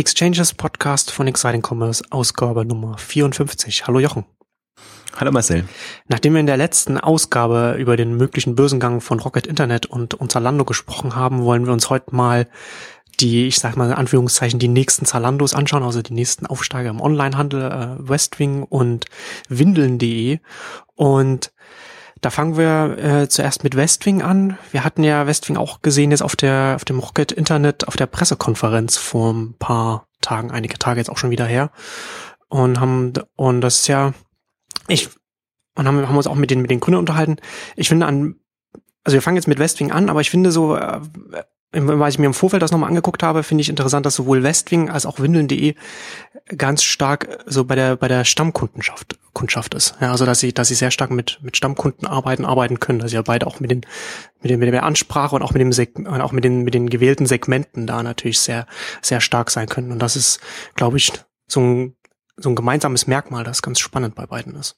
Exchanges Podcast von Exciting Commerce, Ausgabe Nummer 54. Hallo Jochen. Hallo Marcel. Nachdem wir in der letzten Ausgabe über den möglichen Börsengang von Rocket Internet und, Zalando gesprochen haben, wollen wir uns heute mal die, ich sag mal in Anführungszeichen, die nächsten Zalandos anschauen, also die nächsten Aufsteiger im Onlinehandel, äh, Westwing und Windeln.de. Und da fangen wir äh, zuerst mit Westwing an. Wir hatten ja Westwing auch gesehen jetzt auf der auf dem Rocket Internet auf der Pressekonferenz vor ein paar Tagen, einige Tage jetzt auch schon wieder her und haben und das ist ja ich und haben, haben uns auch mit den mit den Gründern unterhalten. Ich finde an also wir fangen jetzt mit Westwing an, aber ich finde so äh, weil ich mir im Vorfeld das nochmal angeguckt habe, finde ich interessant, dass sowohl Westwing als auch Windeln.de ganz stark so bei der bei der Stammkundenschaft Kundschaft ist. Ja, also dass sie dass sie sehr stark mit mit Stammkunden arbeiten arbeiten können, dass sie ja beide auch mit den mit, den, mit der Ansprache und auch mit dem Seg und auch mit den mit den gewählten Segmenten da natürlich sehr sehr stark sein können. Und das ist, glaube ich, so ein so ein gemeinsames Merkmal, das ganz spannend bei beiden ist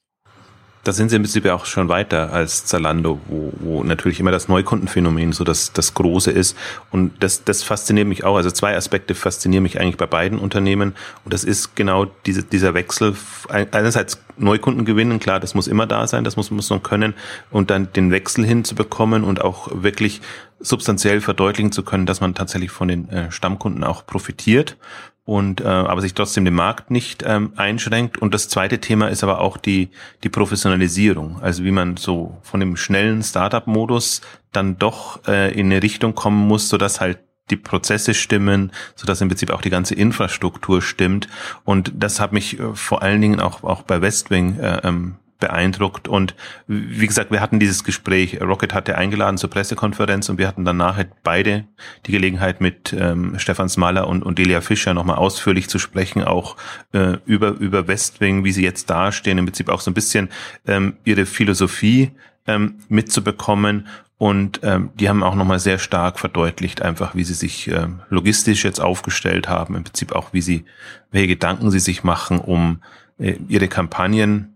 da sind sie im Prinzip auch schon weiter als Zalando, wo, wo natürlich immer das Neukundenphänomen so das, das Große ist. Und das, das fasziniert mich auch. Also zwei Aspekte faszinieren mich eigentlich bei beiden Unternehmen. Und das ist genau diese, dieser Wechsel. Einerseits Neukunden gewinnen, klar, das muss immer da sein, das muss, muss man können. Und dann den Wechsel hinzubekommen und auch wirklich substanziell verdeutlichen zu können, dass man tatsächlich von den äh, Stammkunden auch profitiert und äh, aber sich trotzdem dem Markt nicht ähm, einschränkt. Und das zweite Thema ist aber auch die die Professionalisierung, also wie man so von dem schnellen Startup-Modus dann doch äh, in eine Richtung kommen muss, so dass halt die Prozesse stimmen, so dass im Prinzip auch die ganze Infrastruktur stimmt. Und das hat mich äh, vor allen Dingen auch auch bei Westwing äh, ähm, beeindruckt. Und wie gesagt, wir hatten dieses Gespräch. Rocket hatte eingeladen zur Pressekonferenz und wir hatten danach halt beide die Gelegenheit mit ähm, Stefan Smaller und, und Delia Fischer nochmal ausführlich zu sprechen, auch äh, über, über Westwing, wie sie jetzt dastehen, im Prinzip auch so ein bisschen ähm, ihre Philosophie ähm, mitzubekommen. Und ähm, die haben auch nochmal sehr stark verdeutlicht, einfach wie sie sich ähm, logistisch jetzt aufgestellt haben, im Prinzip auch wie sie, welche Gedanken sie sich machen, um äh, ihre Kampagnen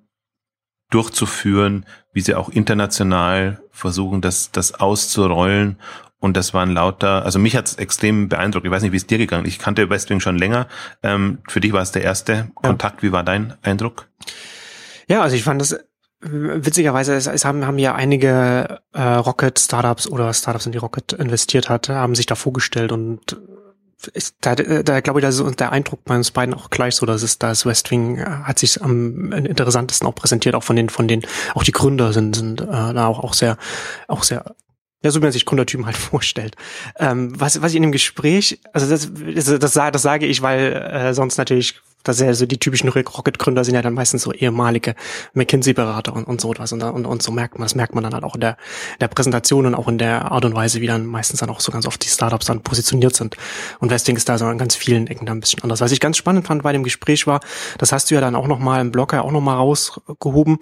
durchzuführen, wie sie auch international versuchen, das, das auszurollen. Und das waren lauter, also mich hat es extrem beeindruckt. Ich weiß nicht, wie es dir gegangen ist. Ich kannte Westwing schon länger. Ähm, für dich war es der erste ja. Kontakt. Wie war dein Eindruck? Ja, also ich fand das witzigerweise, es, es haben, haben ja einige äh, Rocket-Startups oder Startups, in die Rocket investiert hat, haben sich da vorgestellt und ist, da, da glaube ich, da ist der Eindruck bei uns beiden auch gleich so, dass es da ist Westwing äh, hat sich am interessantesten auch präsentiert, auch von den, von den, auch die Gründer sind, sind äh, da auch, auch sehr, auch sehr ja, so wie man sich Gründertypen halt vorstellt. Ähm, was, was ich in dem Gespräch, also das, das, das, das sage ich, weil äh, sonst natürlich das ist ja so die typischen Rocket-Gründer sind ja dann meistens so ehemalige McKinsey-Berater und, und so etwas. Und, und, und so merkt man, das merkt man dann halt auch in der, in der Präsentation und auch in der Art und Weise, wie dann meistens dann auch so ganz oft die Startups dann positioniert sind. Und Westing ist da so an ganz vielen Ecken dann ein bisschen anders. Was ich ganz spannend fand bei dem Gespräch war, das hast du ja dann auch nochmal im Blog ja auch nochmal rausgehoben,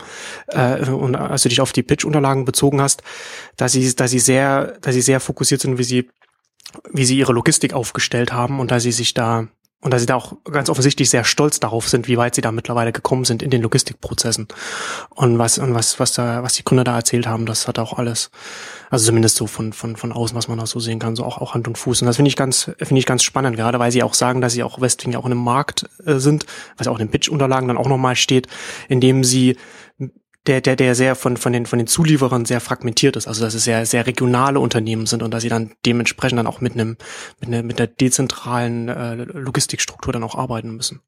äh, und als du dich auf die Pitch-Unterlagen bezogen hast, dass sie, dass sie sehr, dass sie sehr fokussiert sind, wie sie wie sie ihre Logistik aufgestellt haben und da sie sich da und dass sie da auch ganz offensichtlich sehr stolz darauf sind, wie weit sie da mittlerweile gekommen sind in den Logistikprozessen. Und was, und was, was da, was die Gründer da erzählt haben, das hat auch alles, also zumindest so von, von, von außen, was man da so sehen kann, so auch, auch Hand und Fuß. Und das finde ich ganz, finde ich ganz spannend, gerade weil sie auch sagen, dass sie auch Westwing ja auch in einem Markt äh, sind, was auch in den Pitch-Unterlagen dann auch nochmal steht, in dem sie der, der, der sehr von, von den, von den Zulieferern sehr fragmentiert ist. Also, dass es sehr, sehr regionale Unternehmen sind und dass sie dann dementsprechend dann auch mit einem, mit einer, mit einer dezentralen äh, Logistikstruktur dann auch arbeiten müssen.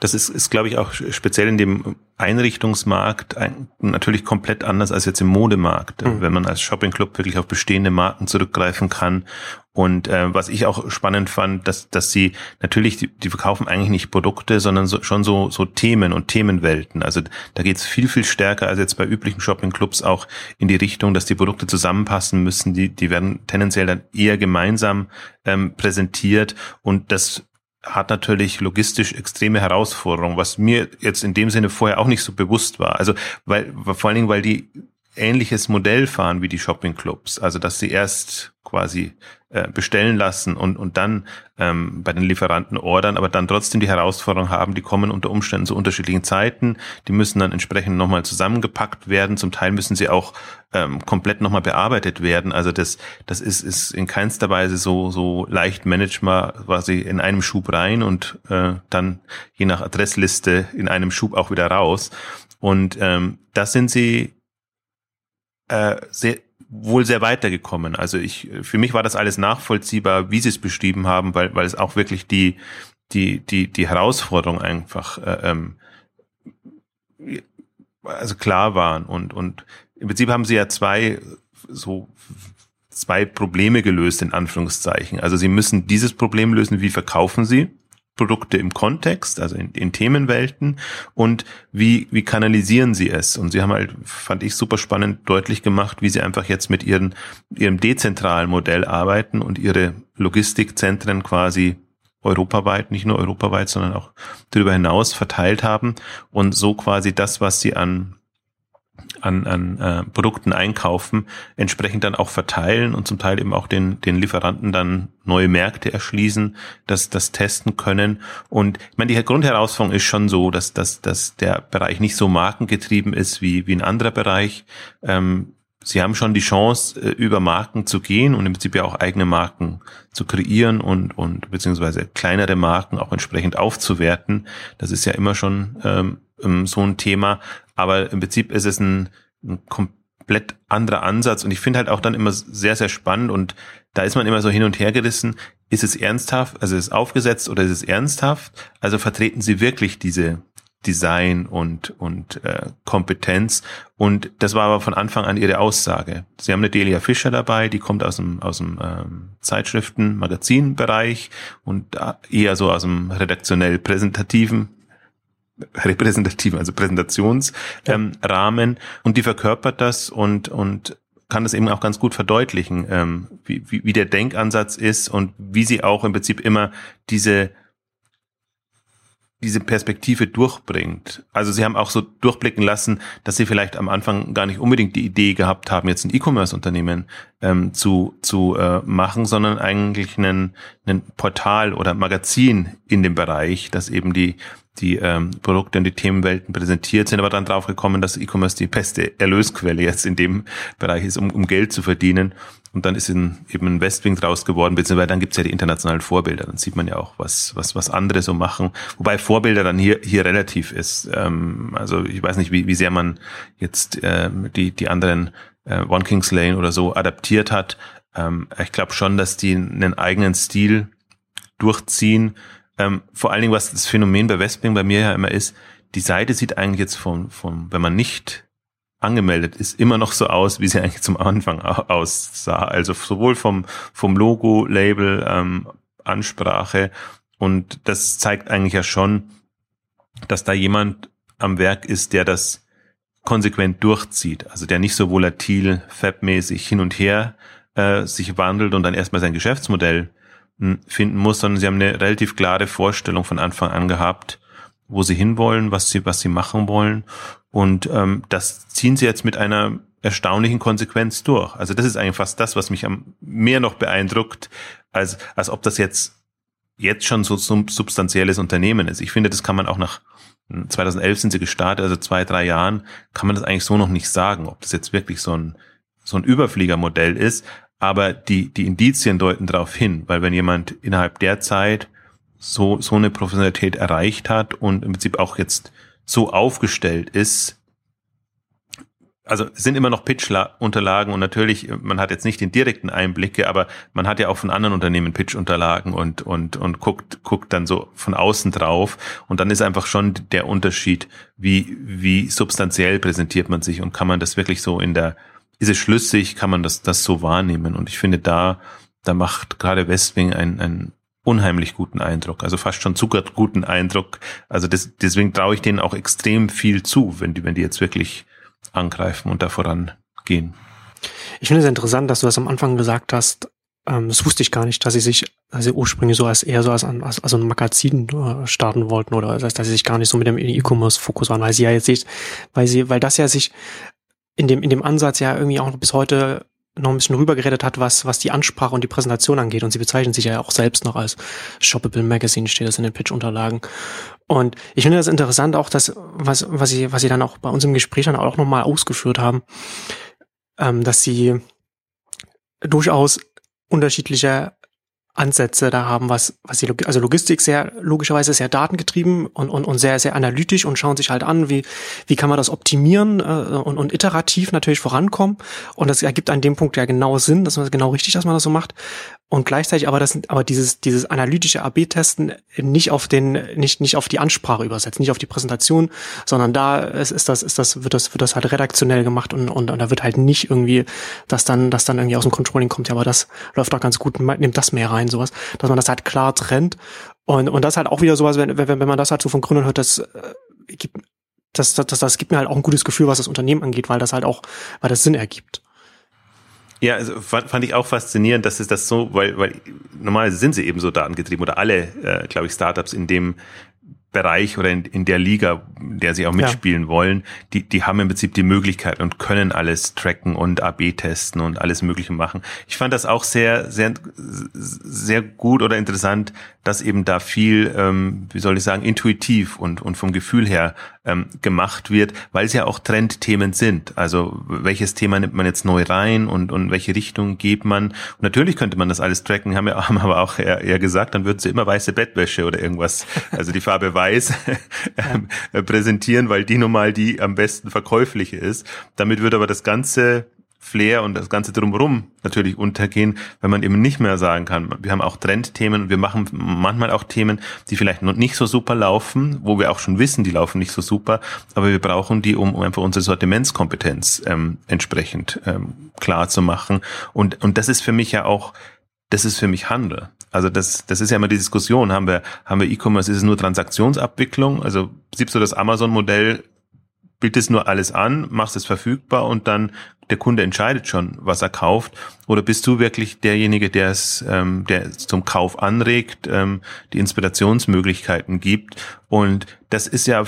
Das ist, ist glaube ich, auch speziell in dem Einrichtungsmarkt ein, natürlich komplett anders als jetzt im Modemarkt, mhm. wenn man als Shoppingclub wirklich auf bestehende Marken zurückgreifen kann. Und äh, was ich auch spannend fand, dass, dass sie natürlich, die, die verkaufen eigentlich nicht Produkte, sondern so, schon so, so Themen und Themenwelten. Also da geht es viel, viel stärker als jetzt bei üblichen Shoppingclubs auch in die Richtung, dass die Produkte zusammenpassen müssen. Die, die werden tendenziell dann eher gemeinsam ähm, präsentiert und das hat natürlich logistisch extreme Herausforderungen, was mir jetzt in dem Sinne vorher auch nicht so bewusst war. Also weil vor allen Dingen, weil die ähnliches Modell fahren wie die Shoppingclubs. Also dass sie erst quasi äh, bestellen lassen und, und dann ähm, bei den Lieferanten ordern, aber dann trotzdem die Herausforderung haben, die kommen unter Umständen zu unterschiedlichen Zeiten, die müssen dann entsprechend nochmal zusammengepackt werden, zum Teil müssen sie auch ähm, komplett nochmal bearbeitet werden, also das, das ist, ist in keinster Weise so, so leicht managbar, quasi in einem Schub rein und äh, dann je nach Adressliste in einem Schub auch wieder raus. Und ähm, das sind sie äh, sehr, wohl sehr weitergekommen. Also ich, für mich war das alles nachvollziehbar, wie sie es beschrieben haben, weil, weil es auch wirklich die, die, die, die Herausforderung einfach, äh, ähm, also klar waren und, und im Prinzip haben sie ja zwei, so, zwei Probleme gelöst, in Anführungszeichen. Also sie müssen dieses Problem lösen, wie verkaufen sie? Produkte im Kontext, also in, in Themenwelten und wie, wie kanalisieren sie es? Und sie haben halt, fand ich super spannend, deutlich gemacht, wie sie einfach jetzt mit ihren, ihrem dezentralen Modell arbeiten und ihre Logistikzentren quasi europaweit, nicht nur europaweit, sondern auch darüber hinaus verteilt haben und so quasi das, was sie an an, an äh, Produkten einkaufen, entsprechend dann auch verteilen und zum Teil eben auch den, den Lieferanten dann neue Märkte erschließen, das, das testen können. Und ich meine, die Grundherausforderung ist schon so, dass, dass, dass der Bereich nicht so markengetrieben ist wie, wie ein anderer Bereich. Ähm, Sie haben schon die Chance, äh, über Marken zu gehen und im Prinzip ja auch eigene Marken zu kreieren und, und beziehungsweise kleinere Marken auch entsprechend aufzuwerten. Das ist ja immer schon ähm, ähm so ein Thema. Aber im Prinzip ist es ein, ein komplett anderer Ansatz. Und ich finde halt auch dann immer sehr, sehr spannend. Und da ist man immer so hin und her gerissen. Ist es ernsthaft? Also ist es aufgesetzt oder ist es ernsthaft? Also vertreten Sie wirklich diese Design und, und äh, Kompetenz. Und das war aber von Anfang an ihre Aussage. Sie haben eine Delia Fischer dabei, die kommt aus dem, aus dem ähm, Zeitschriften, Magazinbereich und eher so aus dem redaktionell präsentativen repräsentativen, also Präsentationsrahmen ähm, und die verkörpert das und, und kann das eben auch ganz gut verdeutlichen, ähm, wie, wie, wie der Denkansatz ist und wie sie auch im Prinzip immer diese diese Perspektive durchbringt. Also sie haben auch so durchblicken lassen, dass sie vielleicht am Anfang gar nicht unbedingt die Idee gehabt haben, jetzt ein E-Commerce-Unternehmen ähm, zu, zu äh, machen, sondern eigentlich ein, ein Portal oder Magazin in dem Bereich, das eben die die ähm, Produkte und die Themenwelten präsentiert, sind aber dann drauf gekommen, dass E-Commerce die beste Erlösquelle jetzt in dem Bereich ist, um, um Geld zu verdienen. Und dann ist in, eben ein Westwing draus geworden, beziehungsweise dann gibt's ja die internationalen Vorbilder. Dann sieht man ja auch, was, was, was andere so machen. Wobei Vorbilder dann hier, hier relativ ist. Ähm, also ich weiß nicht, wie, wie sehr man jetzt ähm, die, die anderen äh, One Kings Lane oder so adaptiert hat. Ähm, ich glaube schon, dass die einen eigenen Stil durchziehen, ähm, vor allen Dingen, was das Phänomen bei Westwing bei mir ja immer ist, die Seite sieht eigentlich jetzt vom, vom, wenn man nicht angemeldet ist, immer noch so aus, wie sie eigentlich zum Anfang aussah. Also sowohl vom, vom Logo, Label, ähm, Ansprache. Und das zeigt eigentlich ja schon, dass da jemand am Werk ist, der das konsequent durchzieht. Also der nicht so volatil, fabmäßig hin und her äh, sich wandelt und dann erstmal sein Geschäftsmodell finden muss, sondern sie haben eine relativ klare Vorstellung von Anfang an gehabt, wo sie hinwollen, was sie, was sie machen wollen. Und ähm, das ziehen sie jetzt mit einer erstaunlichen Konsequenz durch. Also das ist eigentlich fast das, was mich am mehr noch beeindruckt, als, als ob das jetzt, jetzt schon so ein substanzielles Unternehmen ist. Ich finde, das kann man auch nach 2011 sind sie gestartet, also zwei, drei Jahren, kann man das eigentlich so noch nicht sagen, ob das jetzt wirklich so ein, so ein Überfliegermodell ist. Aber die, die Indizien deuten darauf hin, weil wenn jemand innerhalb der Zeit so, so eine Professionalität erreicht hat und im Prinzip auch jetzt so aufgestellt ist, also sind immer noch Pitch-Unterlagen und natürlich, man hat jetzt nicht den direkten Einblicke, aber man hat ja auch von anderen Unternehmen Pitch-Unterlagen und, und, und guckt, guckt dann so von außen drauf. Und dann ist einfach schon der Unterschied, wie, wie substanziell präsentiert man sich und kann man das wirklich so in der, ist es schlüssig, kann man das, das so wahrnehmen. Und ich finde, da, da macht gerade Westwing einen, einen unheimlich guten Eindruck, also fast schon zu guten Eindruck. Also das, deswegen traue ich denen auch extrem viel zu, wenn die, wenn die jetzt wirklich angreifen und da vorangehen. Ich finde es interessant, dass du das am Anfang gesagt hast. Ähm, das wusste ich gar nicht, dass sie sich, sie ursprünglich so als eher so als, als, als ein Magazin äh, starten wollten oder dass, sie sich gar nicht so mit dem E-Commerce-Fokus waren, weil sie ja jetzt, weil sie, weil das ja sich in dem, in dem Ansatz ja irgendwie auch bis heute noch ein bisschen rübergeredet hat, was, was die Ansprache und die Präsentation angeht. Und sie bezeichnen sich ja auch selbst noch als Shoppable Magazine, steht das in den Pitch-Unterlagen. Und ich finde das interessant auch, dass, was, was sie, was sie dann auch bei uns im Gespräch dann auch nochmal ausgeführt haben, ähm, dass sie durchaus unterschiedliche Ansätze da haben, was, was die, also Logistik sehr, logischerweise sehr datengetrieben und, und, und sehr, sehr analytisch und schauen sich halt an, wie, wie kann man das optimieren äh, und, und iterativ natürlich vorankommen. Und das ergibt an dem Punkt ja genau Sinn, das ist genau richtig, dass man das so macht. Und gleichzeitig aber das, aber dieses, dieses analytische AB-Testen nicht auf den, nicht, nicht auf die Ansprache übersetzt, nicht auf die Präsentation, sondern da ist, ist das, ist das, wird das, wird das halt redaktionell gemacht und, und, und da wird halt nicht irgendwie, dass dann, dass dann irgendwie aus dem Controlling kommt, ja, aber das läuft doch ganz gut, nimmt das mehr rein, sowas, dass man das halt klar trennt. Und, und das halt auch wieder sowas, wenn, wenn, wenn man das halt so von Gründern hört, das äh, gibt, das, das, das, das gibt mir halt auch ein gutes Gefühl, was das Unternehmen angeht, weil das halt auch, weil das Sinn ergibt. Ja, also fand, fand ich auch faszinierend, dass es das so, weil, weil normalerweise sind sie eben so datengetrieben oder alle, äh, glaube ich, Startups in dem Bereich oder in, in der Liga, in der sie auch mitspielen ja. wollen, die, die haben im Prinzip die Möglichkeit und können alles tracken und AB testen und alles Mögliche machen. Ich fand das auch sehr, sehr, sehr gut oder interessant, dass eben da viel, ähm, wie soll ich sagen, intuitiv und, und vom Gefühl her ähm, gemacht wird, weil es ja auch Trendthemen sind. Also welches Thema nimmt man jetzt neu rein und, und welche Richtung geht man? Und natürlich könnte man das alles tracken, haben wir haben aber auch eher, eher gesagt, dann würden sie immer weiße Bettwäsche oder irgendwas, also die Farbe weiß ähm, präsentieren, weil die nun mal die am besten verkäufliche ist. Damit wird aber das ganze Flair und das Ganze drumherum natürlich untergehen, wenn man eben nicht mehr sagen kann, wir haben auch Trendthemen, wir machen manchmal auch Themen, die vielleicht noch nicht so super laufen, wo wir auch schon wissen, die laufen nicht so super, aber wir brauchen die, um, um einfach unsere Sortimentskompetenz ähm, entsprechend ähm, klar zu machen. Und, und das ist für mich ja auch, das ist für mich Handel. Also das, das ist ja immer die Diskussion, haben wir, haben wir E-Commerce, ist es nur Transaktionsabwicklung? Also siehst du das Amazon-Modell bietest nur alles an, machst es verfügbar und dann der Kunde entscheidet schon, was er kauft? Oder bist du wirklich derjenige, der es, ähm, der zum Kauf anregt, ähm, die Inspirationsmöglichkeiten gibt? Und das ist ja,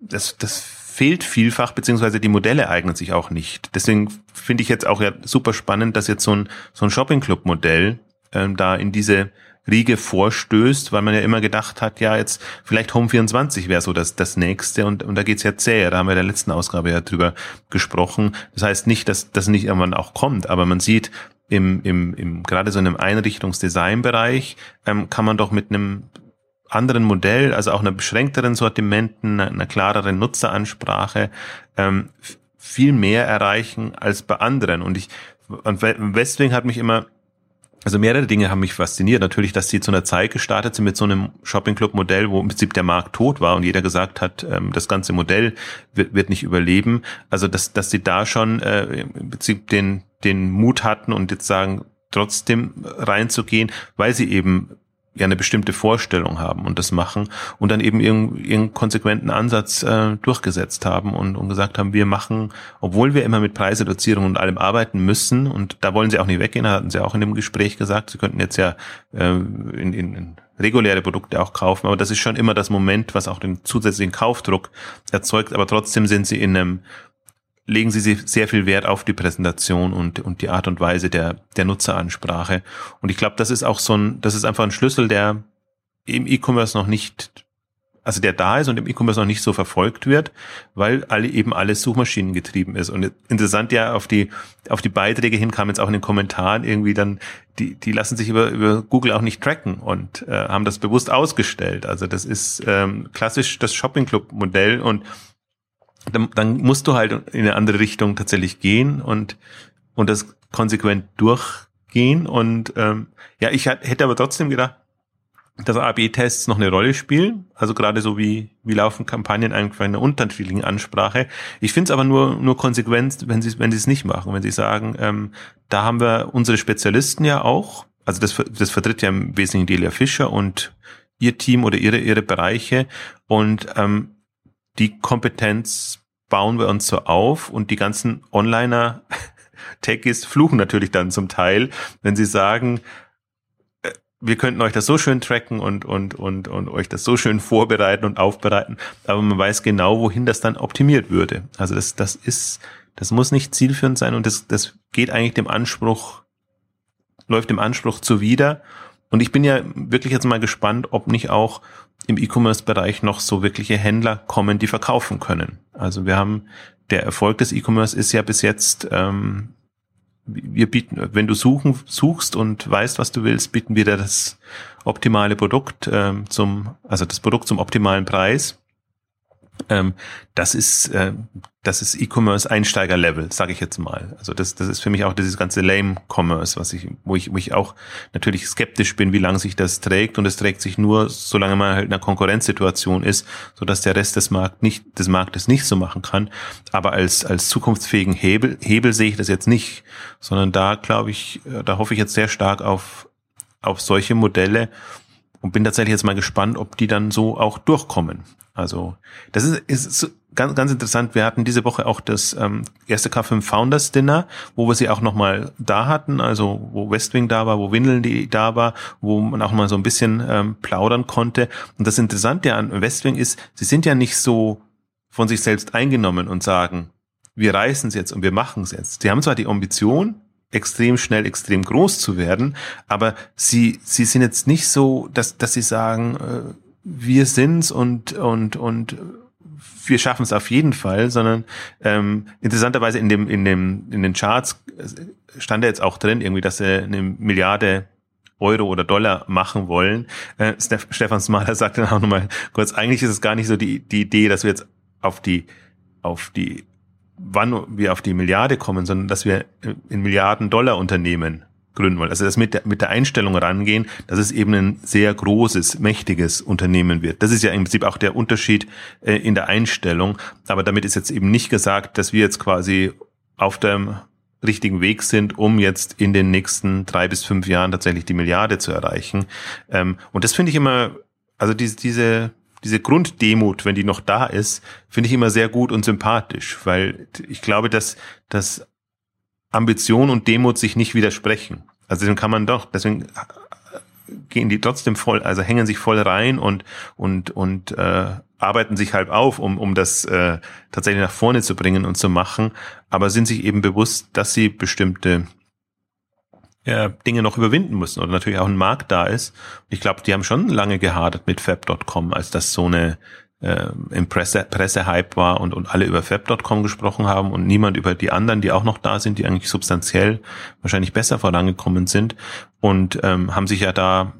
das, das fehlt vielfach, beziehungsweise die Modelle eignen sich auch nicht. Deswegen finde ich jetzt auch ja super spannend, dass jetzt so ein, so ein Shopping Club Modell ähm, da in diese Riege vorstößt, weil man ja immer gedacht hat, ja, jetzt vielleicht Home 24 wäre so das, das nächste und, und da geht's ja zäh. Da haben wir in der letzten Ausgabe ja drüber gesprochen. Das heißt nicht, dass das nicht irgendwann auch kommt, aber man sieht, im, im, im gerade so in einem Einrichtungsdesignbereich ähm, kann man doch mit einem anderen Modell, also auch einer beschränkteren Sortimenten, einer, klareren Nutzeransprache ähm, viel mehr erreichen als bei anderen. Und ich und Westwing hat mich immer also mehrere Dinge haben mich fasziniert. Natürlich, dass sie zu einer Zeit gestartet sind mit so einem Shopping Club Modell, wo im Prinzip der Markt tot war und jeder gesagt hat, ähm, das ganze Modell wird, wird nicht überleben. Also dass, dass sie da schon äh, im Prinzip den, den Mut hatten und jetzt sagen, trotzdem reinzugehen, weil sie eben ja eine bestimmte Vorstellung haben und das machen und dann eben ihren, ihren konsequenten Ansatz äh, durchgesetzt haben und, und gesagt haben, wir machen, obwohl wir immer mit Preisreduzierung und allem arbeiten müssen und da wollen sie auch nicht weggehen, hatten sie auch in dem Gespräch gesagt, sie könnten jetzt ja äh, in, in, in reguläre Produkte auch kaufen, aber das ist schon immer das Moment, was auch den zusätzlichen Kaufdruck erzeugt, aber trotzdem sind sie in einem legen sie sehr viel Wert auf die Präsentation und, und die Art und Weise der, der Nutzeransprache. Und ich glaube, das ist auch so ein, das ist einfach ein Schlüssel, der im E-Commerce noch nicht, also der da ist und im E-Commerce noch nicht so verfolgt wird, weil alle eben alles Suchmaschinen getrieben ist. Und interessant ja, auf die, auf die Beiträge hin kam jetzt auch in den Kommentaren irgendwie dann, die, die lassen sich über, über Google auch nicht tracken und äh, haben das bewusst ausgestellt. Also das ist ähm, klassisch das Shopping Club Modell und dann, dann musst du halt in eine andere Richtung tatsächlich gehen und, und das konsequent durchgehen. Und ähm, ja, ich hätte aber trotzdem gedacht, dass AB-Tests noch eine Rolle spielen. Also gerade so wie, wie laufen Kampagnen eigentlich bei einer unterschiedlichen Ansprache. Ich finde es aber nur, nur konsequent, wenn sie wenn sie es nicht machen. Wenn sie sagen, ähm, da haben wir unsere Spezialisten ja auch. Also das, das vertritt ja im Wesentlichen Delia Fischer und ihr Team oder ihre, ihre Bereiche. Und ähm, die Kompetenz bauen wir uns so auf und die ganzen Onliner Techies fluchen natürlich dann zum Teil, wenn sie sagen, äh, wir könnten euch das so schön tracken und, und, und, und euch das so schön vorbereiten und aufbereiten, aber man weiß genau, wohin das dann optimiert würde. Also das, das ist Das muss nicht zielführend sein und das, das geht eigentlich dem Anspruch, läuft dem Anspruch zuwider. Und ich bin ja wirklich jetzt mal gespannt, ob nicht auch im E-Commerce-Bereich noch so wirkliche Händler kommen, die verkaufen können. Also wir haben, der Erfolg des E-Commerce ist ja bis jetzt, ähm, wir bieten, wenn du suchen, suchst und weißt, was du willst, bieten wir dir das optimale Produkt ähm, zum, also das Produkt zum optimalen Preis. Ähm, das ist, äh, das ist E-Commerce Einsteiger-Level, sage ich jetzt mal. Also das, das ist für mich auch dieses ganze Lame-Commerce, was ich, wo ich, wo ich auch natürlich skeptisch bin, wie lange sich das trägt. Und es trägt sich nur, solange man halt in einer Konkurrenzsituation ist, so dass der Rest des Markt nicht, des Marktes nicht so machen kann. Aber als, als zukunftsfähigen Hebel, Hebel sehe ich das jetzt nicht, sondern da glaube ich, äh, da hoffe ich jetzt sehr stark auf, auf solche Modelle und bin tatsächlich jetzt mal gespannt, ob die dann so auch durchkommen. Also das ist, ist ganz, ganz interessant. Wir hatten diese Woche auch das ähm, erste K5 Founders Dinner, wo wir sie auch nochmal da hatten, also wo Westwing da war, wo Windeln die da war, wo man auch mal so ein bisschen ähm, plaudern konnte. Und das Interessante an Westwing ist, sie sind ja nicht so von sich selbst eingenommen und sagen, wir reißen es jetzt und wir machen es jetzt. Sie haben zwar die Ambition, extrem schnell, extrem groß zu werden, aber sie, sie sind jetzt nicht so, dass, dass sie sagen, äh, wir sind's und und und wir schaffen es auf jeden Fall, sondern ähm, interessanterweise in dem in dem in den Charts stand jetzt auch drin irgendwie, dass sie eine Milliarde Euro oder Dollar machen wollen. Äh, Stefan Smaler sagte dann auch nochmal kurz, eigentlich ist es gar nicht so die, die Idee, dass wir jetzt auf die, auf die, wann wir auf die Milliarde kommen, sondern dass wir in Milliarden Dollar Unternehmen gründen wollen. Also das mit der, mit der Einstellung rangehen, dass es eben ein sehr großes, mächtiges Unternehmen wird. Das ist ja im Prinzip auch der Unterschied äh, in der Einstellung. Aber damit ist jetzt eben nicht gesagt, dass wir jetzt quasi auf dem richtigen Weg sind, um jetzt in den nächsten drei bis fünf Jahren tatsächlich die Milliarde zu erreichen. Ähm, und das finde ich immer, also diese, diese, diese Grunddemut, wenn die noch da ist, finde ich immer sehr gut und sympathisch, weil ich glaube, dass, dass Ambition und Demut sich nicht widersprechen. Also deswegen kann man doch, deswegen gehen die trotzdem voll, also hängen sich voll rein und und und äh, arbeiten sich halb auf, um um das äh, tatsächlich nach vorne zu bringen und zu machen, aber sind sich eben bewusst, dass sie bestimmte äh, Dinge noch überwinden müssen oder natürlich auch ein Markt da ist. Ich glaube, die haben schon lange gehadert mit Fab.com, als das so eine äh, im Presse, Pressehype war und, und alle über Fab.com gesprochen haben und niemand über die anderen, die auch noch da sind, die eigentlich substanziell wahrscheinlich besser vorangekommen sind und ähm, haben sich ja da,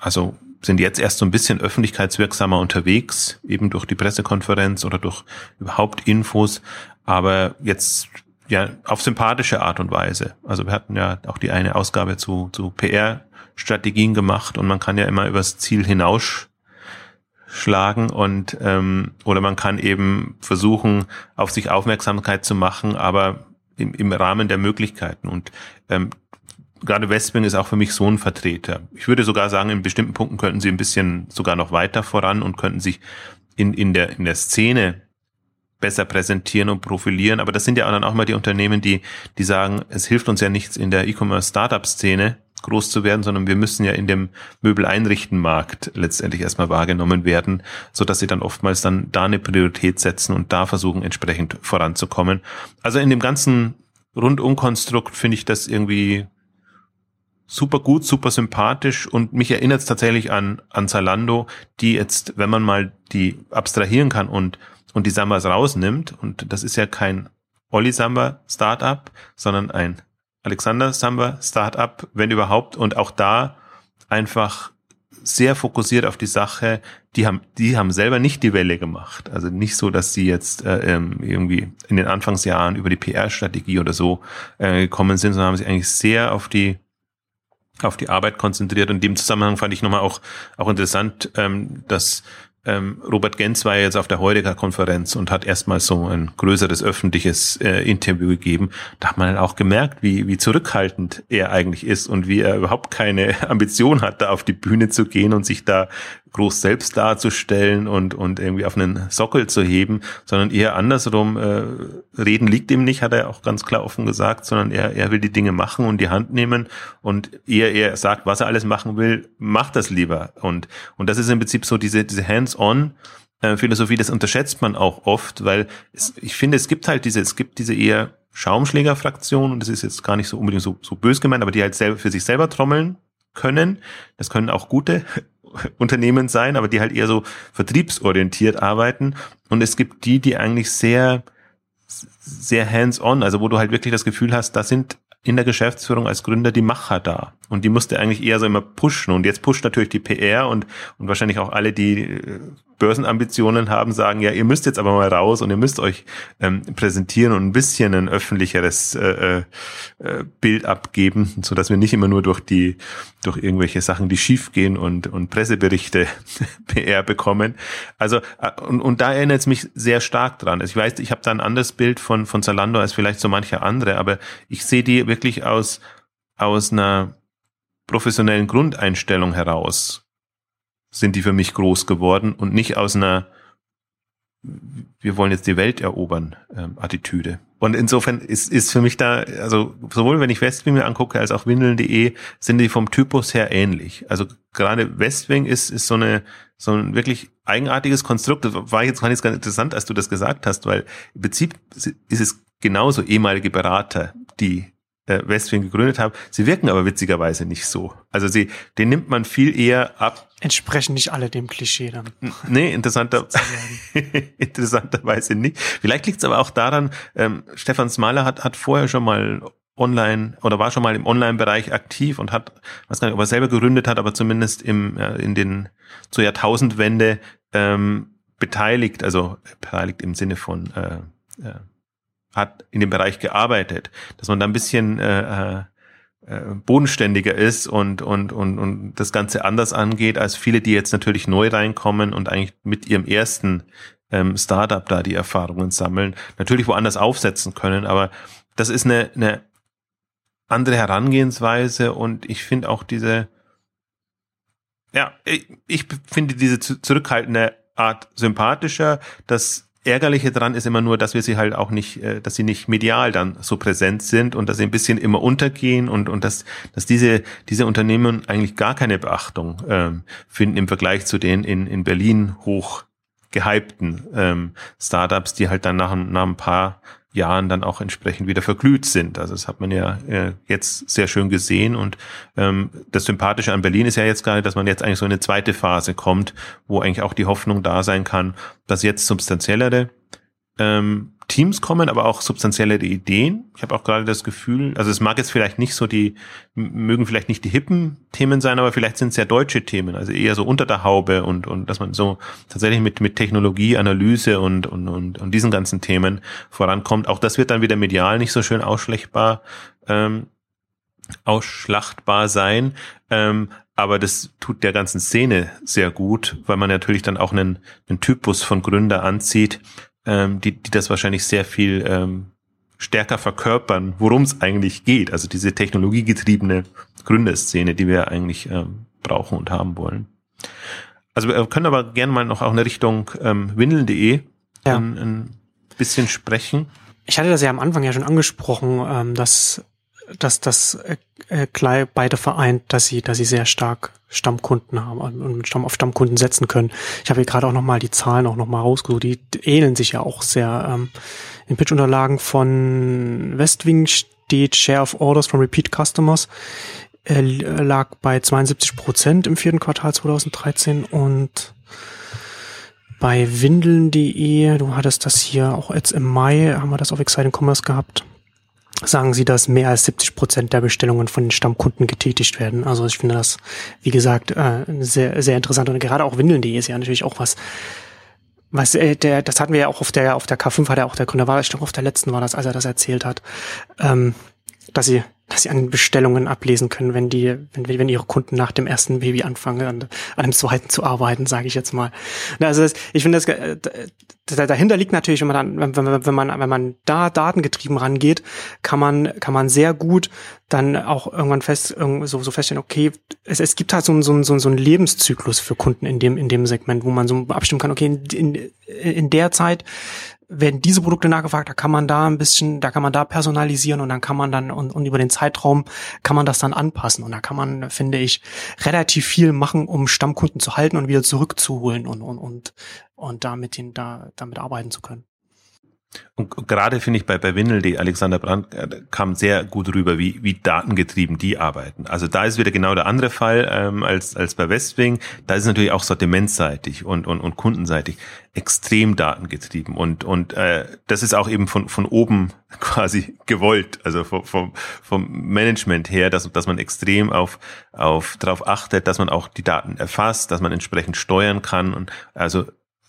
also sind jetzt erst so ein bisschen öffentlichkeitswirksamer unterwegs, eben durch die Pressekonferenz oder durch überhaupt Infos, aber jetzt ja auf sympathische Art und Weise. Also wir hatten ja auch die eine Ausgabe zu, zu PR-Strategien gemacht und man kann ja immer übers Ziel hinaus schlagen und ähm, oder man kann eben versuchen, auf sich Aufmerksamkeit zu machen, aber im, im Rahmen der Möglichkeiten. Und ähm, gerade Westwing ist auch für mich so ein Vertreter. Ich würde sogar sagen, in bestimmten Punkten könnten sie ein bisschen sogar noch weiter voran und könnten sich in, in, der, in der Szene besser präsentieren und profilieren. Aber das sind ja dann auch mal die Unternehmen, die, die sagen, es hilft uns ja nichts in der E-Commerce-Startup-Szene, groß zu werden, sondern wir müssen ja in dem Möbel-Einrichten-Markt letztendlich erstmal wahrgenommen werden, so dass sie dann oftmals dann da eine Priorität setzen und da versuchen entsprechend voranzukommen. Also in dem ganzen Rundumkonstrukt finde ich das irgendwie super gut, super sympathisch und mich erinnert es tatsächlich an, an Zalando, die jetzt, wenn man mal die abstrahieren kann und, und die Sambas rausnimmt, und das ist ja kein Olli Samba Startup, sondern ein Alexander Samba Startup, wenn überhaupt, und auch da einfach sehr fokussiert auf die Sache. Die haben, die haben selber nicht die Welle gemacht. Also nicht so, dass sie jetzt äh, ähm, irgendwie in den Anfangsjahren über die PR-Strategie oder so äh, gekommen sind, sondern haben sich eigentlich sehr auf die auf die Arbeit konzentriert. Und in dem Zusammenhang fand ich nochmal auch auch interessant, ähm, dass ähm, Robert Genz war ja jetzt auf der Heuriger-Konferenz und hat erstmal so ein größeres öffentliches äh, Interview gegeben. Da hat man halt auch gemerkt, wie, wie zurückhaltend er eigentlich ist und wie er überhaupt keine Ambition hat, da auf die Bühne zu gehen und sich da groß selbst darzustellen und, und irgendwie auf einen Sockel zu heben, sondern eher andersrum, äh, reden liegt ihm nicht, hat er auch ganz klar offen gesagt, sondern er, er will die Dinge machen und die Hand nehmen und eher er sagt, was er alles machen will, macht das lieber. Und, und das ist im Prinzip so diese, diese Hands-on, äh, Philosophie, das unterschätzt man auch oft, weil es, ich finde, es gibt halt diese, es gibt diese eher Schaumschlägerfraktion und das ist jetzt gar nicht so unbedingt so, so bös gemeint, aber die halt selber für sich selber trommeln können. Das können auch gute Unternehmen sein, aber die halt eher so vertriebsorientiert arbeiten. Und es gibt die, die eigentlich sehr, sehr hands-on, also wo du halt wirklich das Gefühl hast, da sind in der Geschäftsführung als Gründer die Macher da. Und die musste eigentlich eher so immer pushen. Und jetzt pusht natürlich die PR und, und wahrscheinlich auch alle, die äh, Börsenambitionen haben, sagen, ja, ihr müsst jetzt aber mal raus und ihr müsst euch ähm, präsentieren und ein bisschen ein öffentlicheres äh, äh, Bild abgeben, so dass wir nicht immer nur durch die, durch irgendwelche Sachen, die schiefgehen und, und Presseberichte PR bekommen. Also, äh, und, und da erinnert es mich sehr stark dran. Also ich weiß, ich habe da ein anderes Bild von, von Zalando als vielleicht so mancher andere, aber ich sehe die wirklich aus, aus einer professionellen Grundeinstellung heraus sind die für mich groß geworden und nicht aus einer wir wollen jetzt die Welt erobern ähm, Attitüde. Und insofern ist, ist für mich da, also sowohl wenn ich Westwing mir angucke, als auch Windeln.de, sind die vom Typus her ähnlich. Also gerade Westwing ist, ist so eine, so ein wirklich eigenartiges Konstrukt. Das war jetzt, fand ich ganz interessant, als du das gesagt hast, weil im Prinzip ist es genauso ehemalige Berater, die äh, Westwing gegründet haben. Sie wirken aber witzigerweise nicht so. Also sie, den nimmt man viel eher ab. Entsprechen nicht alle dem Klischee dann. Nee, interessanter, interessanterweise nicht. Vielleicht liegt es aber auch daran, ähm, Stefan Smaler hat, hat vorher schon mal online oder war schon mal im Online-Bereich aktiv und hat, weiß gar nicht, ob er selber gegründet hat, aber zumindest im, äh, in den, zur Jahrtausendwende ähm, beteiligt, also beteiligt im Sinne von äh, äh, hat in dem Bereich gearbeitet, dass man da ein bisschen äh, äh, äh, bodenständiger ist und, und, und, und das Ganze anders angeht, als viele, die jetzt natürlich neu reinkommen und eigentlich mit ihrem ersten ähm, Startup da die Erfahrungen sammeln, natürlich woanders aufsetzen können, aber das ist eine, eine andere Herangehensweise und ich finde auch diese, ja, ich, ich finde diese zurückhaltende Art sympathischer, dass Ärgerliche dran ist immer nur, dass wir sie halt auch nicht, äh, dass sie nicht medial dann so präsent sind und dass sie ein bisschen immer untergehen und, und dass, dass diese, diese Unternehmen eigentlich gar keine Beachtung ähm, finden im Vergleich zu den in, in Berlin hoch gehypten ähm, Startups, die halt dann nach, nach ein paar Jahren dann auch entsprechend wieder verglüht sind. Also das hat man ja äh, jetzt sehr schön gesehen und ähm, das Sympathische an Berlin ist ja jetzt gerade, dass man jetzt eigentlich so in eine zweite Phase kommt, wo eigentlich auch die Hoffnung da sein kann, dass jetzt substanziellere ähm, Teams kommen, aber auch substanziellere Ideen. Ich habe auch gerade das Gefühl, also es mag jetzt vielleicht nicht so die, mögen vielleicht nicht die hippen Themen sein, aber vielleicht sind es ja deutsche Themen, also eher so unter der Haube und, und dass man so tatsächlich mit, mit Technologie, Analyse und, und, und, und diesen ganzen Themen vorankommt. Auch das wird dann wieder medial nicht so schön ausschlechtbar, ähm, ausschlachtbar sein. Ähm, aber das tut der ganzen Szene sehr gut, weil man natürlich dann auch einen, einen Typus von Gründer anzieht, ähm, die, die das wahrscheinlich sehr viel ähm, stärker verkörpern, worum es eigentlich geht. Also diese technologiegetriebene Gründerszene, die wir eigentlich ähm, brauchen und haben wollen. Also wir können aber gerne mal noch auch in Richtung ähm, windeln.de ja. ein, ein bisschen sprechen. Ich hatte das ja am Anfang ja schon angesprochen, ähm, dass dass das äh, äh, gleich beide vereint, dass sie, dass sie sehr stark Stammkunden haben und Stamm auf Stammkunden setzen können. Ich habe hier gerade auch nochmal die Zahlen auch nochmal rausgesucht, die ähneln sich ja auch sehr. Ähm, in Pitch-Unterlagen von Westwing steht Share of Orders from Repeat Customers äh, lag bei 72 Prozent im vierten Quartal 2013 und bei windeln.de, du hattest das hier auch jetzt im Mai, haben wir das auf Exciting Commerce gehabt, sagen sie, dass mehr als 70 Prozent der Bestellungen von den Stammkunden getätigt werden. Also ich finde das, wie gesagt, äh, sehr, sehr interessant. Und gerade auch Windeln.de ist ja natürlich auch was, was äh, der, das hatten wir ja auch auf der auf der K5 hat er auch der Gründer war, ich glaube auf der letzten war das, als er das erzählt hat, ähm, dass sie dass sie an Bestellungen ablesen können, wenn die, wenn, wenn ihre Kunden nach dem ersten Baby anfangen, an, an einem zweiten zu arbeiten, sage ich jetzt mal. Also das, ich finde, das, äh, dahinter liegt natürlich, wenn man dann, wenn, wenn man, wenn man da datengetrieben rangeht, kann man, kann man sehr gut dann auch irgendwann fest, so, so feststellen, okay, es, es gibt halt so, so, so, so einen Lebenszyklus für Kunden in dem, in dem Segment, wo man so abstimmen kann, okay, in, in, in der Zeit werden diese Produkte nachgefragt, da kann man da ein bisschen, da kann man da personalisieren und dann kann man dann und, und über den Zeitraum kann man das dann anpassen und da kann man, finde ich, relativ viel machen, um Stammkunden zu halten und wieder zurückzuholen und und und und damit den da damit arbeiten zu können. Und gerade finde ich bei, bei Windel.de, Alexander Brandt äh, kam sehr gut rüber, wie, wie datengetrieben die arbeiten. Also da ist wieder genau der andere Fall ähm, als, als bei Westwing. Da ist natürlich auch sortimentseitig und, und, und kundenseitig extrem datengetrieben. Und, und äh, das ist auch eben von, von oben quasi gewollt, also vom, vom, vom Management her, dass, dass man extrem auf, auf darauf achtet, dass man auch die Daten erfasst, dass man entsprechend steuern kann. Und also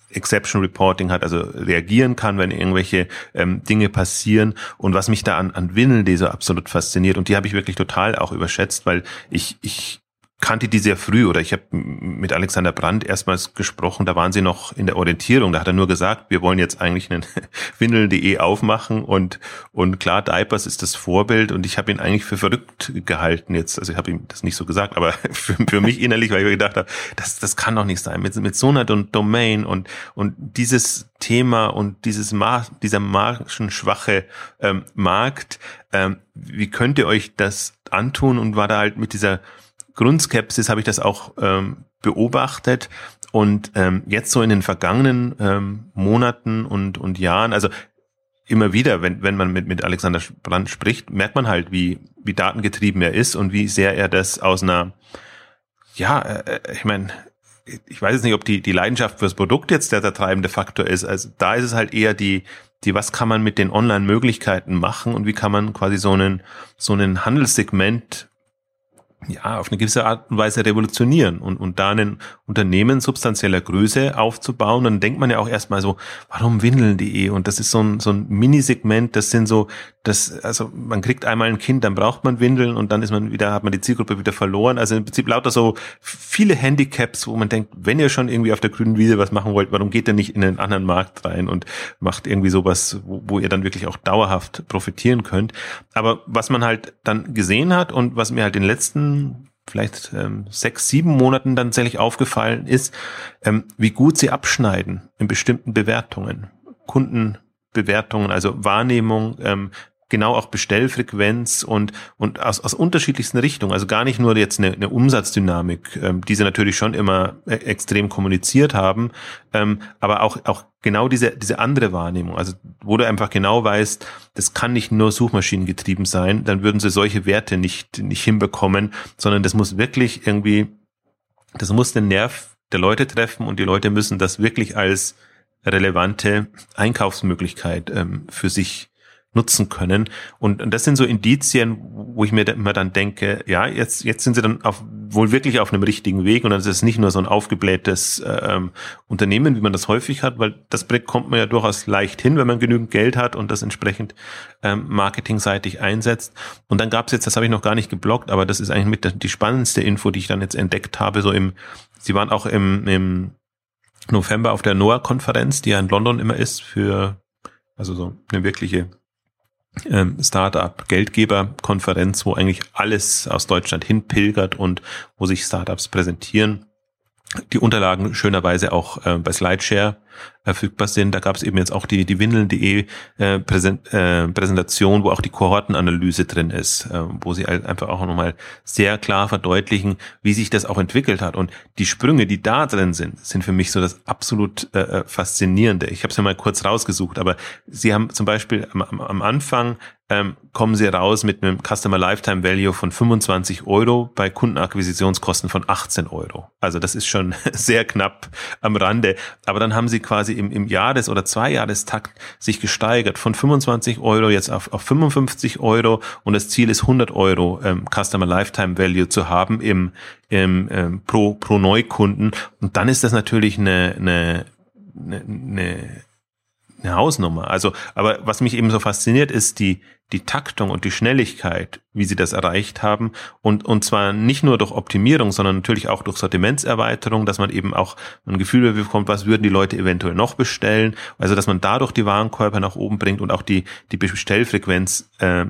Exception Reporting hat, also reagieren kann, wenn irgendwelche ähm, Dinge passieren. Und was mich da an, an Winnelde so absolut fasziniert, und die habe ich wirklich total auch überschätzt, weil ich, ich kannte die sehr früh oder ich habe mit Alexander Brandt erstmals gesprochen, da waren sie noch in der Orientierung, da hat er nur gesagt, wir wollen jetzt eigentlich einen Windeln.de aufmachen und und klar, Diapers ist das Vorbild und ich habe ihn eigentlich für verrückt gehalten jetzt, also ich habe ihm das nicht so gesagt, aber für, für mich innerlich, weil ich mir gedacht habe, das, das kann doch nicht sein, mit, mit so einer Domain und und dieses Thema und dieses Mar dieser margenschwache ähm, Markt, ähm, wie könnt ihr euch das antun und war da halt mit dieser Grundskepsis habe ich das auch ähm, beobachtet. Und ähm, jetzt so in den vergangenen ähm, Monaten und, und Jahren, also immer wieder, wenn, wenn man mit, mit Alexander Brandt spricht, merkt man halt, wie, wie datengetrieben er ist und wie sehr er das aus einer, ja, äh, ich meine, ich weiß jetzt nicht, ob die, die Leidenschaft fürs Produkt jetzt der, der treibende Faktor ist. Also da ist es halt eher die, die, was kann man mit den Online-Möglichkeiten machen und wie kann man quasi so einen, so einen Handelssegment ja, auf eine gewisse Art und Weise revolutionieren und, und da ein Unternehmen substanzieller Größe aufzubauen, dann denkt man ja auch erstmal so, warum windeln.de? Und das ist so ein, so ein Minisegment, das sind so, das, also man kriegt einmal ein Kind, dann braucht man Windeln und dann ist man wieder, hat man die Zielgruppe wieder verloren. Also im Prinzip lauter so viele Handicaps, wo man denkt, wenn ihr schon irgendwie auf der grünen Wiese was machen wollt, warum geht ihr nicht in einen anderen Markt rein und macht irgendwie sowas, wo, wo ihr dann wirklich auch dauerhaft profitieren könnt. Aber was man halt dann gesehen hat und was mir halt den letzten vielleicht ähm, sechs, sieben Monaten dann tatsächlich aufgefallen ist, ähm, wie gut sie abschneiden in bestimmten Bewertungen. Kundenbewertungen, also Wahrnehmung, ähm, genau auch Bestellfrequenz und, und aus, aus unterschiedlichsten Richtungen. Also gar nicht nur jetzt eine, eine Umsatzdynamik, ähm, die sie natürlich schon immer äh, extrem kommuniziert haben, ähm, aber auch, auch genau diese, diese andere Wahrnehmung. Also wo du einfach genau weißt, das kann nicht nur suchmaschinengetrieben sein, dann würden sie solche Werte nicht, nicht hinbekommen, sondern das muss wirklich irgendwie, das muss den Nerv der Leute treffen und die Leute müssen das wirklich als relevante Einkaufsmöglichkeit ähm, für sich nutzen können. Und, und das sind so Indizien, wo ich mir immer dann denke, ja, jetzt, jetzt sind sie dann auf, wohl wirklich auf einem richtigen Weg und dann ist es nicht nur so ein aufgeblähtes äh, ähm, Unternehmen, wie man das häufig hat, weil das bekommt man ja durchaus leicht hin, wenn man genügend Geld hat und das entsprechend ähm, marketingseitig einsetzt. Und dann gab es jetzt, das habe ich noch gar nicht geblockt, aber das ist eigentlich mit der, die spannendste Info, die ich dann jetzt entdeckt habe, so im, sie waren auch im, im November auf der NOAA-Konferenz, die ja in London immer ist, für also so eine wirkliche ähm, Startup-Geldgeber-Konferenz, wo eigentlich alles aus Deutschland hinpilgert und wo sich Startups präsentieren. Die Unterlagen schönerweise auch äh, bei Slideshare verfügbar sind. Da gab es eben jetzt auch die, die Windeln.de äh, Präsent, äh, Präsentation, wo auch die Kohortenanalyse drin ist, äh, wo sie halt einfach auch nochmal sehr klar verdeutlichen, wie sich das auch entwickelt hat. Und die Sprünge, die da drin sind, sind für mich so das absolut äh, äh Faszinierende. Ich habe es ja mal kurz rausgesucht, aber sie haben zum Beispiel am, am Anfang ähm, kommen sie raus mit einem Customer Lifetime Value von 25 Euro bei Kundenakquisitionskosten von 18 Euro. Also das ist schon sehr knapp am Rande. Aber dann haben sie quasi im, im Jahres- oder Zweijahrestakt sich gesteigert. Von 25 Euro jetzt auf, auf 55 Euro. Und das Ziel ist 100 Euro ähm, Customer Lifetime Value zu haben im, im ähm, pro, pro Neukunden. Und dann ist das natürlich eine, eine, eine, eine Hausnummer. Also, aber was mich eben so fasziniert, ist die, die Taktung und die Schnelligkeit, wie sie das erreicht haben. Und, und zwar nicht nur durch Optimierung, sondern natürlich auch durch Sortimentserweiterung, dass man eben auch ein Gefühl bekommt, was würden die Leute eventuell noch bestellen. Also, dass man dadurch die Warenkörper nach oben bringt und auch die, die Bestellfrequenz äh,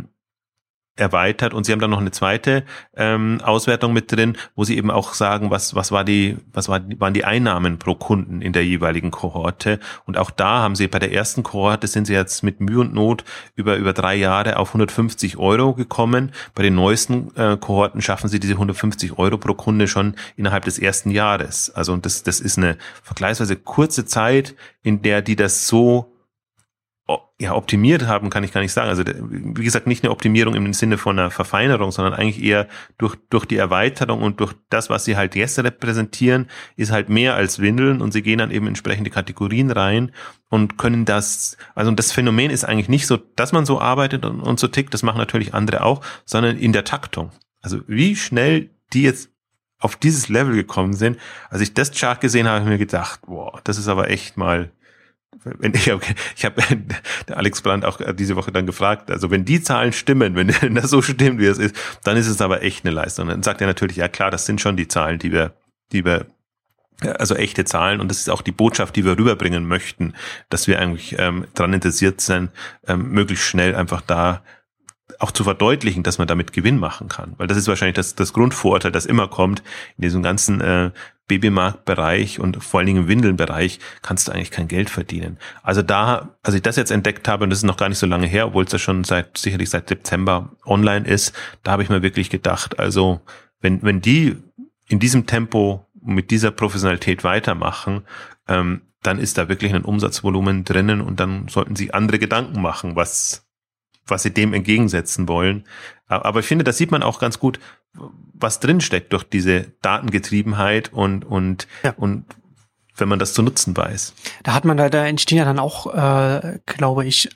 erweitert und sie haben dann noch eine zweite ähm, Auswertung mit drin, wo sie eben auch sagen, was was war die was war, waren die Einnahmen pro Kunden in der jeweiligen Kohorte und auch da haben sie bei der ersten Kohorte sind sie jetzt mit Mühe und Not über über drei Jahre auf 150 Euro gekommen. Bei den neuesten äh, Kohorten schaffen sie diese 150 Euro pro Kunde schon innerhalb des ersten Jahres. Also und das das ist eine vergleichsweise kurze Zeit, in der die das so ja, optimiert haben, kann ich gar nicht sagen. Also wie gesagt, nicht eine Optimierung im Sinne von einer Verfeinerung, sondern eigentlich eher durch, durch die Erweiterung und durch das, was sie halt jetzt repräsentieren, ist halt mehr als Windeln und sie gehen dann eben entsprechende Kategorien rein und können das, also das Phänomen ist eigentlich nicht so, dass man so arbeitet und, und so tickt, das machen natürlich andere auch, sondern in der Taktung. Also wie schnell die jetzt auf dieses Level gekommen sind. Als ich das Chart gesehen habe, habe ich mir gedacht, boah, das ist aber echt mal wenn ich okay, ich habe der Alex Brandt auch diese Woche dann gefragt, also wenn die Zahlen stimmen, wenn das so stimmt, wie es ist, dann ist es aber echt eine Leistung. Dann sagt er natürlich, ja klar, das sind schon die Zahlen, die wir, die wir also echte Zahlen und das ist auch die Botschaft, die wir rüberbringen möchten, dass wir eigentlich ähm, daran interessiert sind, ähm, möglichst schnell einfach da auch zu verdeutlichen, dass man damit Gewinn machen kann. Weil das ist wahrscheinlich das, das Grundvorurteil, das immer kommt in diesem ganzen äh, Babymarktbereich und vor allen Dingen im Windelnbereich kannst du eigentlich kein Geld verdienen. Also da, als ich das jetzt entdeckt habe, und das ist noch gar nicht so lange her, obwohl es ja schon seit, sicherlich seit Dezember online ist, da habe ich mir wirklich gedacht, also wenn, wenn die in diesem Tempo mit dieser Professionalität weitermachen, ähm, dann ist da wirklich ein Umsatzvolumen drinnen und dann sollten sie andere Gedanken machen, was, was sie dem entgegensetzen wollen. Aber ich finde, das sieht man auch ganz gut, was drinsteckt durch diese Datengetriebenheit und, und, ja. und wenn man das zu nutzen weiß. Da hat man, da, da entstehen ja dann auch, äh, glaube ich,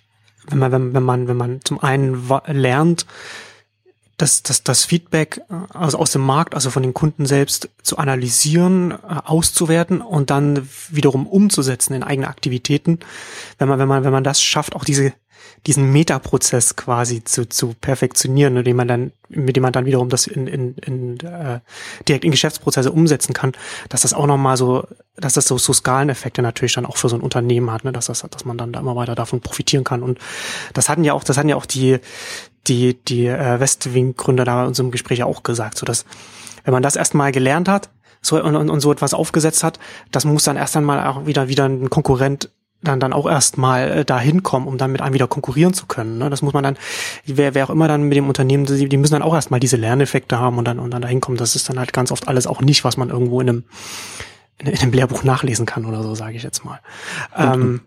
wenn man, wenn, wenn man, wenn man zum einen lernt, das, das, das Feedback äh, also aus dem Markt, also von den Kunden selbst zu analysieren, äh, auszuwerten und dann wiederum umzusetzen in eigene Aktivitäten. Wenn man, wenn man, wenn man das schafft, auch diese diesen Metaprozess quasi zu, zu perfektionieren, mit dem man dann, mit dem man dann wiederum das in, in, in äh, direkt in Geschäftsprozesse umsetzen kann, dass das auch nochmal so, dass das so, so Skaleneffekte natürlich dann auch für so ein Unternehmen hat, ne, dass das, dass man dann da immer weiter davon profitieren kann. Und das hatten ja auch, das hatten ja auch die, die, die äh, Westwing-Gründer da in unserem Gespräch ja auch gesagt, so dass, wenn man das erstmal gelernt hat, so und, und, und so etwas aufgesetzt hat, das muss dann erst einmal auch wieder wieder ein Konkurrent dann dann auch erstmal äh, da hinkommen, um dann mit einem wieder konkurrieren zu können. Ne? Das muss man dann, wer, wer auch immer dann mit dem Unternehmen, die, die müssen dann auch erstmal diese Lerneffekte haben und dann und dann da hinkommen. Das ist dann halt ganz oft alles auch nicht, was man irgendwo in einem in, in einem Lehrbuch nachlesen kann oder so, sage ich jetzt mal. Ähm,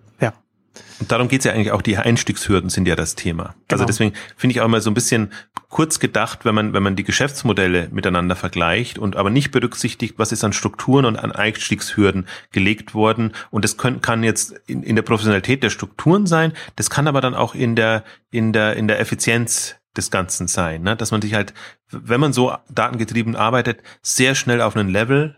und darum geht's ja eigentlich auch, die Einstiegshürden sind ja das Thema. Also genau. Also deswegen finde ich auch immer so ein bisschen kurz gedacht, wenn man, wenn man die Geschäftsmodelle miteinander vergleicht und aber nicht berücksichtigt, was ist an Strukturen und an Einstiegshürden gelegt worden. Und das können, kann jetzt in, in der Professionalität der Strukturen sein, das kann aber dann auch in der, in der, in der Effizienz des Ganzen sein, ne? dass man sich halt, wenn man so datengetrieben arbeitet, sehr schnell auf einen Level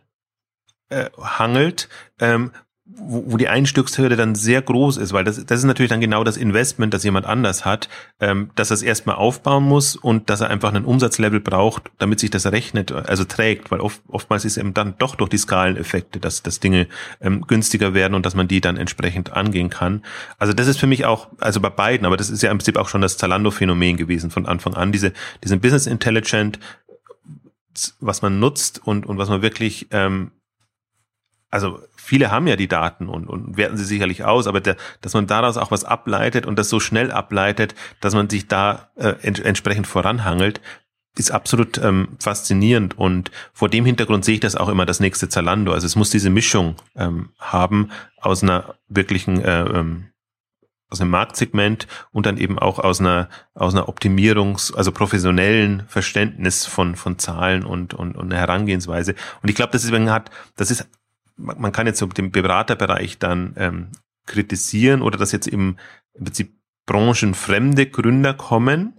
äh, hangelt, ähm, wo, wo die Einstiegshürde dann sehr groß ist, weil das, das ist natürlich dann genau das Investment, das jemand anders hat, ähm, dass er es erstmal aufbauen muss und dass er einfach einen Umsatzlevel braucht, damit sich das rechnet, also trägt, weil oft, oftmals ist eben dann doch durch die Skaleneffekte, dass, dass Dinge ähm, günstiger werden und dass man die dann entsprechend angehen kann. Also das ist für mich auch, also bei beiden, aber das ist ja im Prinzip auch schon das Zalando-Phänomen gewesen von Anfang an, diese, diese Business Intelligent, was man nutzt und, und was man wirklich ähm, also viele haben ja die Daten und, und werten sie sicherlich aus, aber der, dass man daraus auch was ableitet und das so schnell ableitet, dass man sich da äh, ent entsprechend voranhangelt, ist absolut ähm, faszinierend und vor dem Hintergrund sehe ich das auch immer das nächste Zalando. Also es muss diese Mischung ähm, haben aus einer wirklichen äh, ähm, aus einem Marktsegment und dann eben auch aus einer aus einer Optimierungs also professionellen Verständnis von von Zahlen und und, und einer Herangehensweise und ich glaube das ist hat das ist man kann jetzt so den Beraterbereich dann ähm, kritisieren oder dass jetzt eben im Prinzip branchenfremde Gründer kommen,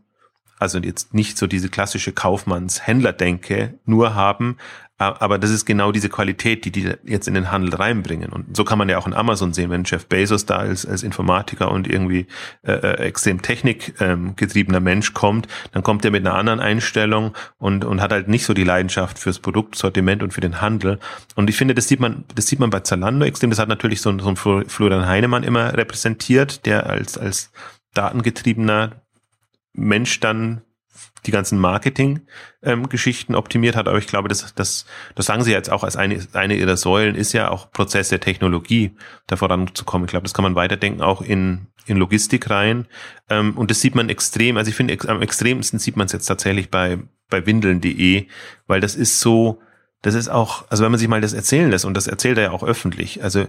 also jetzt nicht so diese klassische Kaufmanns-Händler-Denke nur haben, aber das ist genau diese Qualität, die die jetzt in den Handel reinbringen. Und so kann man ja auch in Amazon sehen, wenn Jeff Bezos da als, als Informatiker und irgendwie äh, äh extrem technikgetriebener ähm, Mensch kommt, dann kommt er mit einer anderen Einstellung und, und hat halt nicht so die Leidenschaft fürs Produktsortiment und für den Handel. Und ich finde, das sieht man, das sieht man bei Zalando extrem. Das hat natürlich so, so ein Florian Heinemann immer repräsentiert, der als, als datengetriebener Mensch dann die ganzen Marketing-Geschichten ähm, optimiert hat. Aber ich glaube, das, das, das sagen Sie jetzt auch als eine, eine Ihrer Säulen, ist ja auch Prozess der Technologie, da voranzukommen. Ich glaube, das kann man weiterdenken, auch in, in Logistik rein. Ähm, und das sieht man extrem, also ich finde, am extremsten sieht man es jetzt tatsächlich bei, bei windeln.de, weil das ist so, das ist auch, also wenn man sich mal das erzählen lässt, und das erzählt er ja auch öffentlich, also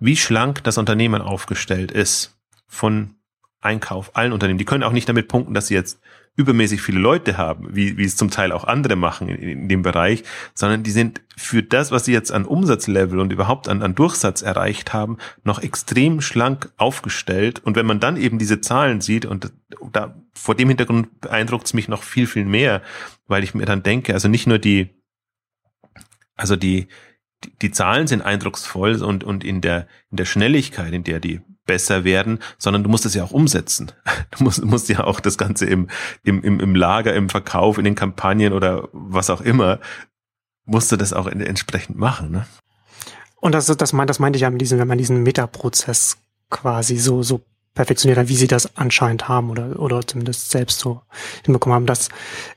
wie schlank das Unternehmen aufgestellt ist von Einkauf, allen Unternehmen, die können auch nicht damit punkten, dass sie jetzt übermäßig viele Leute haben, wie, wie es zum Teil auch andere machen in, in dem Bereich, sondern die sind für das, was sie jetzt an Umsatzlevel und überhaupt an, an Durchsatz erreicht haben, noch extrem schlank aufgestellt. Und wenn man dann eben diese Zahlen sieht, und da vor dem Hintergrund beeindruckt es mich noch viel, viel mehr, weil ich mir dann denke, also nicht nur die, also die, die, die Zahlen sind eindrucksvoll und, und in der, in der Schnelligkeit, in der die besser werden, sondern du musst es ja auch umsetzen. Du musst, musst ja auch das Ganze im, im, im, Lager, im Verkauf, in den Kampagnen oder was auch immer, musst du das auch entsprechend machen. Ne? Und das, das, meint, das meinte ich ja mit diesem, wenn man diesen Metaprozess quasi so, so perfektioniert wie sie das anscheinend haben oder, oder zumindest selbst so hinbekommen haben. Das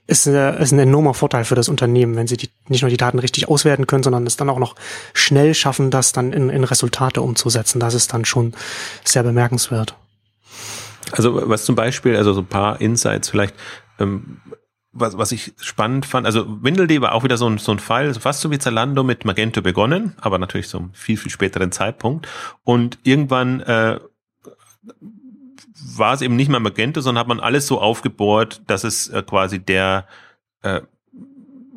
ist, äh, ist ein enormer Vorteil für das Unternehmen, wenn sie die, nicht nur die Daten richtig auswerten können, sondern es dann auch noch schnell schaffen, das dann in, in Resultate umzusetzen. Das ist dann schon sehr bemerkenswert. Also was zum Beispiel, also so ein paar Insights vielleicht, ähm, was, was ich spannend fand, also Windeldee war auch wieder so ein, so ein Fall, fast so wie Zalando mit Magento begonnen, aber natürlich so einem viel, viel späteren Zeitpunkt. Und irgendwann äh, war es eben nicht mehr Magento, sondern hat man alles so aufgebohrt, dass es äh, quasi der, äh,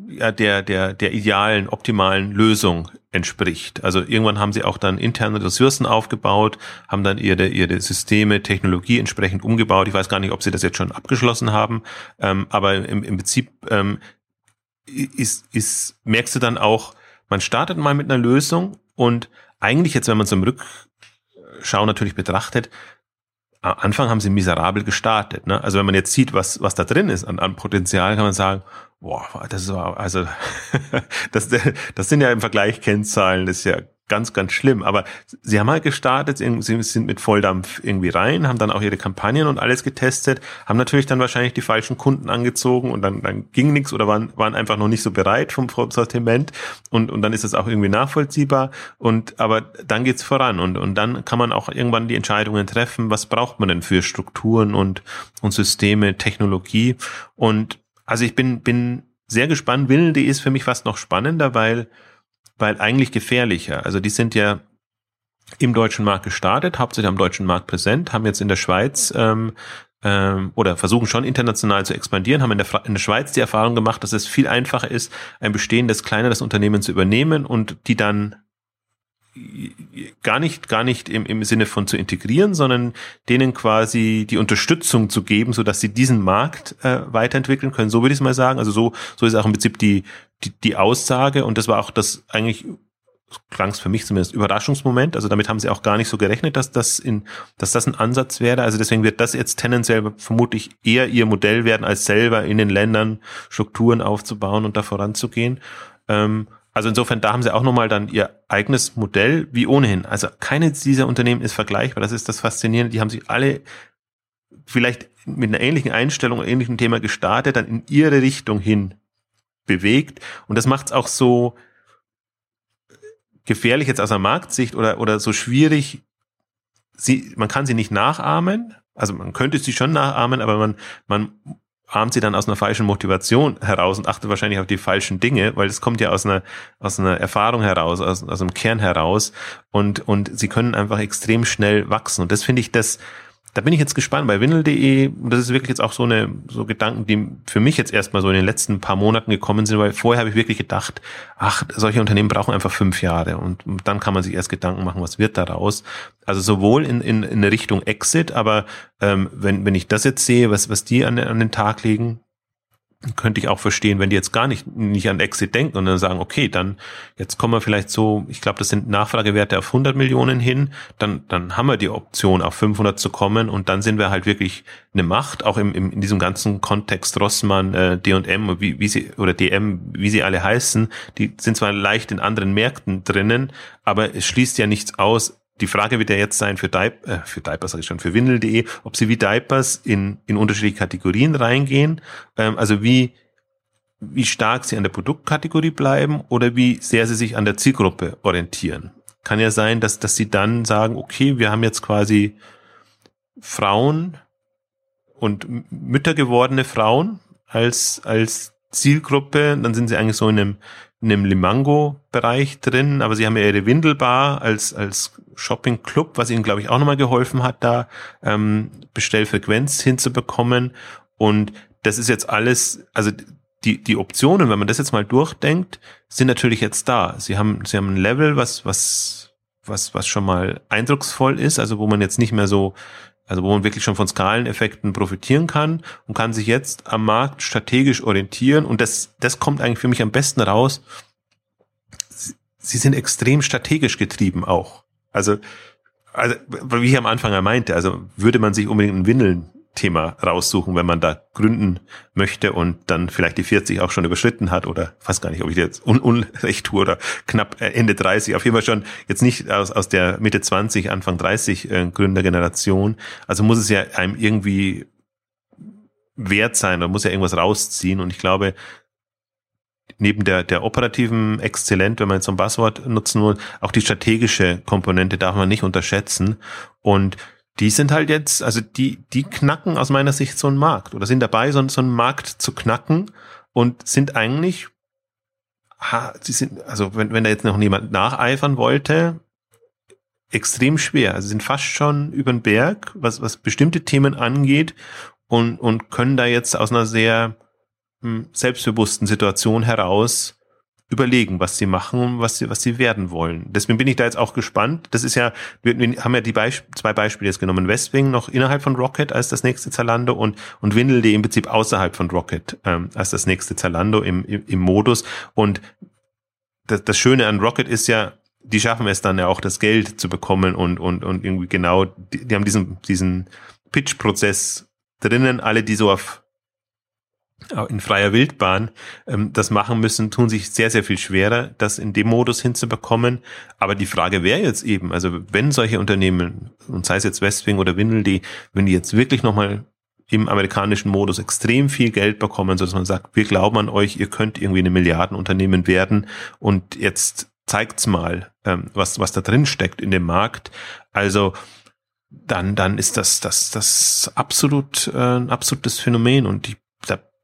ja, der, der, der idealen, optimalen Lösung entspricht. Also irgendwann haben sie auch dann interne Ressourcen aufgebaut, haben dann ihre, ihre Systeme, Technologie entsprechend umgebaut. Ich weiß gar nicht, ob sie das jetzt schon abgeschlossen haben, ähm, aber im, im Prinzip ähm, ist, ist, merkst du dann auch, man startet mal mit einer Lösung und eigentlich jetzt, wenn man es im Rückschau natürlich betrachtet, Anfang haben sie miserabel gestartet. Ne? Also wenn man jetzt sieht, was, was da drin ist an, an Potenzial, kann man sagen, boah, das war, also das, das sind ja im Vergleich Kennzahlen, das ist ja ganz, ganz schlimm. Aber sie haben halt gestartet, sie sind mit Volldampf irgendwie rein, haben dann auch ihre Kampagnen und alles getestet, haben natürlich dann wahrscheinlich die falschen Kunden angezogen und dann, dann ging nichts oder waren, waren einfach noch nicht so bereit vom, Sortiment und, und dann ist es auch irgendwie nachvollziehbar und aber dann geht's voran und, und dann kann man auch irgendwann die Entscheidungen treffen, was braucht man denn für Strukturen und, und Systeme, Technologie und also ich bin, bin sehr gespannt. Winnel.de ist für mich fast noch spannender, weil weil eigentlich gefährlicher. Also die sind ja im deutschen Markt gestartet, hauptsächlich am deutschen Markt präsent, haben jetzt in der Schweiz ähm, ähm, oder versuchen schon international zu expandieren, haben in der, in der Schweiz die Erfahrung gemacht, dass es viel einfacher ist, ein bestehendes kleineres Unternehmen zu übernehmen und die dann gar nicht, gar nicht im, im Sinne von zu integrieren, sondern denen quasi die Unterstützung zu geben, so dass sie diesen Markt äh, weiterentwickeln können. So würde ich es mal sagen. Also so, so ist auch im Prinzip die, die, die Aussage und das war auch das eigentlich klang es für mich zumindest Überraschungsmoment. Also damit haben sie auch gar nicht so gerechnet, dass das in, dass das ein Ansatz wäre. Also deswegen wird das jetzt tendenziell vermutlich eher ihr Modell werden, als selber in den Ländern Strukturen aufzubauen und da voranzugehen. Ähm, also insofern, da haben sie auch nochmal dann ihr eigenes Modell, wie ohnehin. Also keines dieser Unternehmen ist vergleichbar. Das ist das Faszinierende. Die haben sich alle vielleicht mit einer ähnlichen Einstellung, einem ähnlichen Thema gestartet, dann in ihre Richtung hin bewegt. Und das macht es auch so gefährlich jetzt aus der Marktsicht oder, oder so schwierig. Sie, man kann sie nicht nachahmen. Also man könnte sie schon nachahmen, aber man, man ahmt sie dann aus einer falschen Motivation heraus und achtet wahrscheinlich auf die falschen Dinge, weil es kommt ja aus einer, aus einer Erfahrung heraus, aus, aus einem Kern heraus und, und sie können einfach extrem schnell wachsen. Und das finde ich das, da bin ich jetzt gespannt bei Windel.de und das ist wirklich jetzt auch so eine so Gedanken, die für mich jetzt erstmal so in den letzten paar Monaten gekommen sind, weil vorher habe ich wirklich gedacht, ach, solche Unternehmen brauchen einfach fünf Jahre und dann kann man sich erst Gedanken machen, was wird daraus. Also sowohl in, in, in Richtung Exit, aber ähm, wenn, wenn ich das jetzt sehe, was, was die an, an den Tag legen, könnte ich auch verstehen, wenn die jetzt gar nicht, nicht an Exit denken und dann sagen, okay, dann jetzt kommen wir vielleicht so, ich glaube, das sind Nachfragewerte auf 100 Millionen hin, dann, dann haben wir die Option auf 500 zu kommen und dann sind wir halt wirklich eine Macht, auch im, im, in diesem ganzen Kontext Rossmann, äh, D&M, wie, wie sie, oder DM, wie sie alle heißen, die sind zwar leicht in anderen Märkten drinnen, aber es schließt ja nichts aus, die Frage wird ja jetzt sein für, Diap äh, für Diapers, sage ich schon, für Windel.de, ob sie wie Diapers in, in unterschiedliche Kategorien reingehen. Ähm, also wie, wie stark sie an der Produktkategorie bleiben oder wie sehr sie sich an der Zielgruppe orientieren. Kann ja sein, dass, dass sie dann sagen, okay, wir haben jetzt quasi Frauen und Mütter gewordene Frauen als, als Zielgruppe, dann sind sie eigentlich so in einem, in einem Limango-Bereich drin, aber sie haben ja ihre Windelbar als, als Shopping-Club, was ihnen, glaube ich, auch nochmal geholfen hat, da ähm, Bestellfrequenz hinzubekommen. Und das ist jetzt alles, also die, die Optionen, wenn man das jetzt mal durchdenkt, sind natürlich jetzt da. Sie haben, sie haben ein Level, was, was, was, was schon mal eindrucksvoll ist, also wo man jetzt nicht mehr so also wo man wirklich schon von Skaleneffekten profitieren kann und kann sich jetzt am Markt strategisch orientieren. Und das, das kommt eigentlich für mich am besten raus. Sie sind extrem strategisch getrieben auch. Also, also wie ich am Anfang ja meinte, also würde man sich unbedingt einen Windeln Thema raussuchen, wenn man da gründen möchte und dann vielleicht die 40 auch schon überschritten hat oder fast gar nicht, ob ich jetzt un unrecht tue oder knapp äh, Ende 30, auf jeden Fall schon jetzt nicht aus, aus der Mitte 20, Anfang 30 äh, Gründergeneration. Also muss es ja einem irgendwie wert sein, da muss ja irgendwas rausziehen. Und ich glaube, neben der, der operativen Exzellent, wenn man jetzt so ein Buzzword nutzen will, auch die strategische Komponente darf man nicht unterschätzen. Und die sind halt jetzt, also die, die knacken aus meiner Sicht so einen Markt oder sind dabei, so, so einen Markt zu knacken und sind eigentlich, ha, sie sind, also wenn, wenn da jetzt noch niemand nacheifern wollte, extrem schwer. Also sind fast schon über den Berg, was, was bestimmte Themen angeht und, und können da jetzt aus einer sehr hm, selbstbewussten Situation heraus überlegen, was sie machen was sie, was sie werden wollen. Deswegen bin ich da jetzt auch gespannt. Das ist ja, wir, wir haben ja die Beisp zwei Beispiele jetzt genommen. Westwing noch innerhalb von Rocket als das nächste Zalando und, und Windel.de im Prinzip außerhalb von Rocket ähm, als das nächste Zalando im, im, im Modus. Und das, das Schöne an Rocket ist ja, die schaffen es dann ja auch, das Geld zu bekommen und, und, und irgendwie genau, die, die haben diesen, diesen Pitch-Prozess drinnen, alle, die so auf in freier Wildbahn ähm, das machen müssen, tun sich sehr, sehr viel schwerer, das in dem Modus hinzubekommen. Aber die Frage wäre jetzt eben, also wenn solche Unternehmen, und sei es jetzt Westwing oder Windel, die, wenn die jetzt wirklich nochmal im amerikanischen Modus extrem viel Geld bekommen, so dass man sagt, wir glauben an euch, ihr könnt irgendwie eine Milliardenunternehmen werden und jetzt zeigt's mal, ähm, was, was da drin steckt in dem Markt. Also dann, dann ist das, das, das absolut äh, ein absolutes Phänomen und ich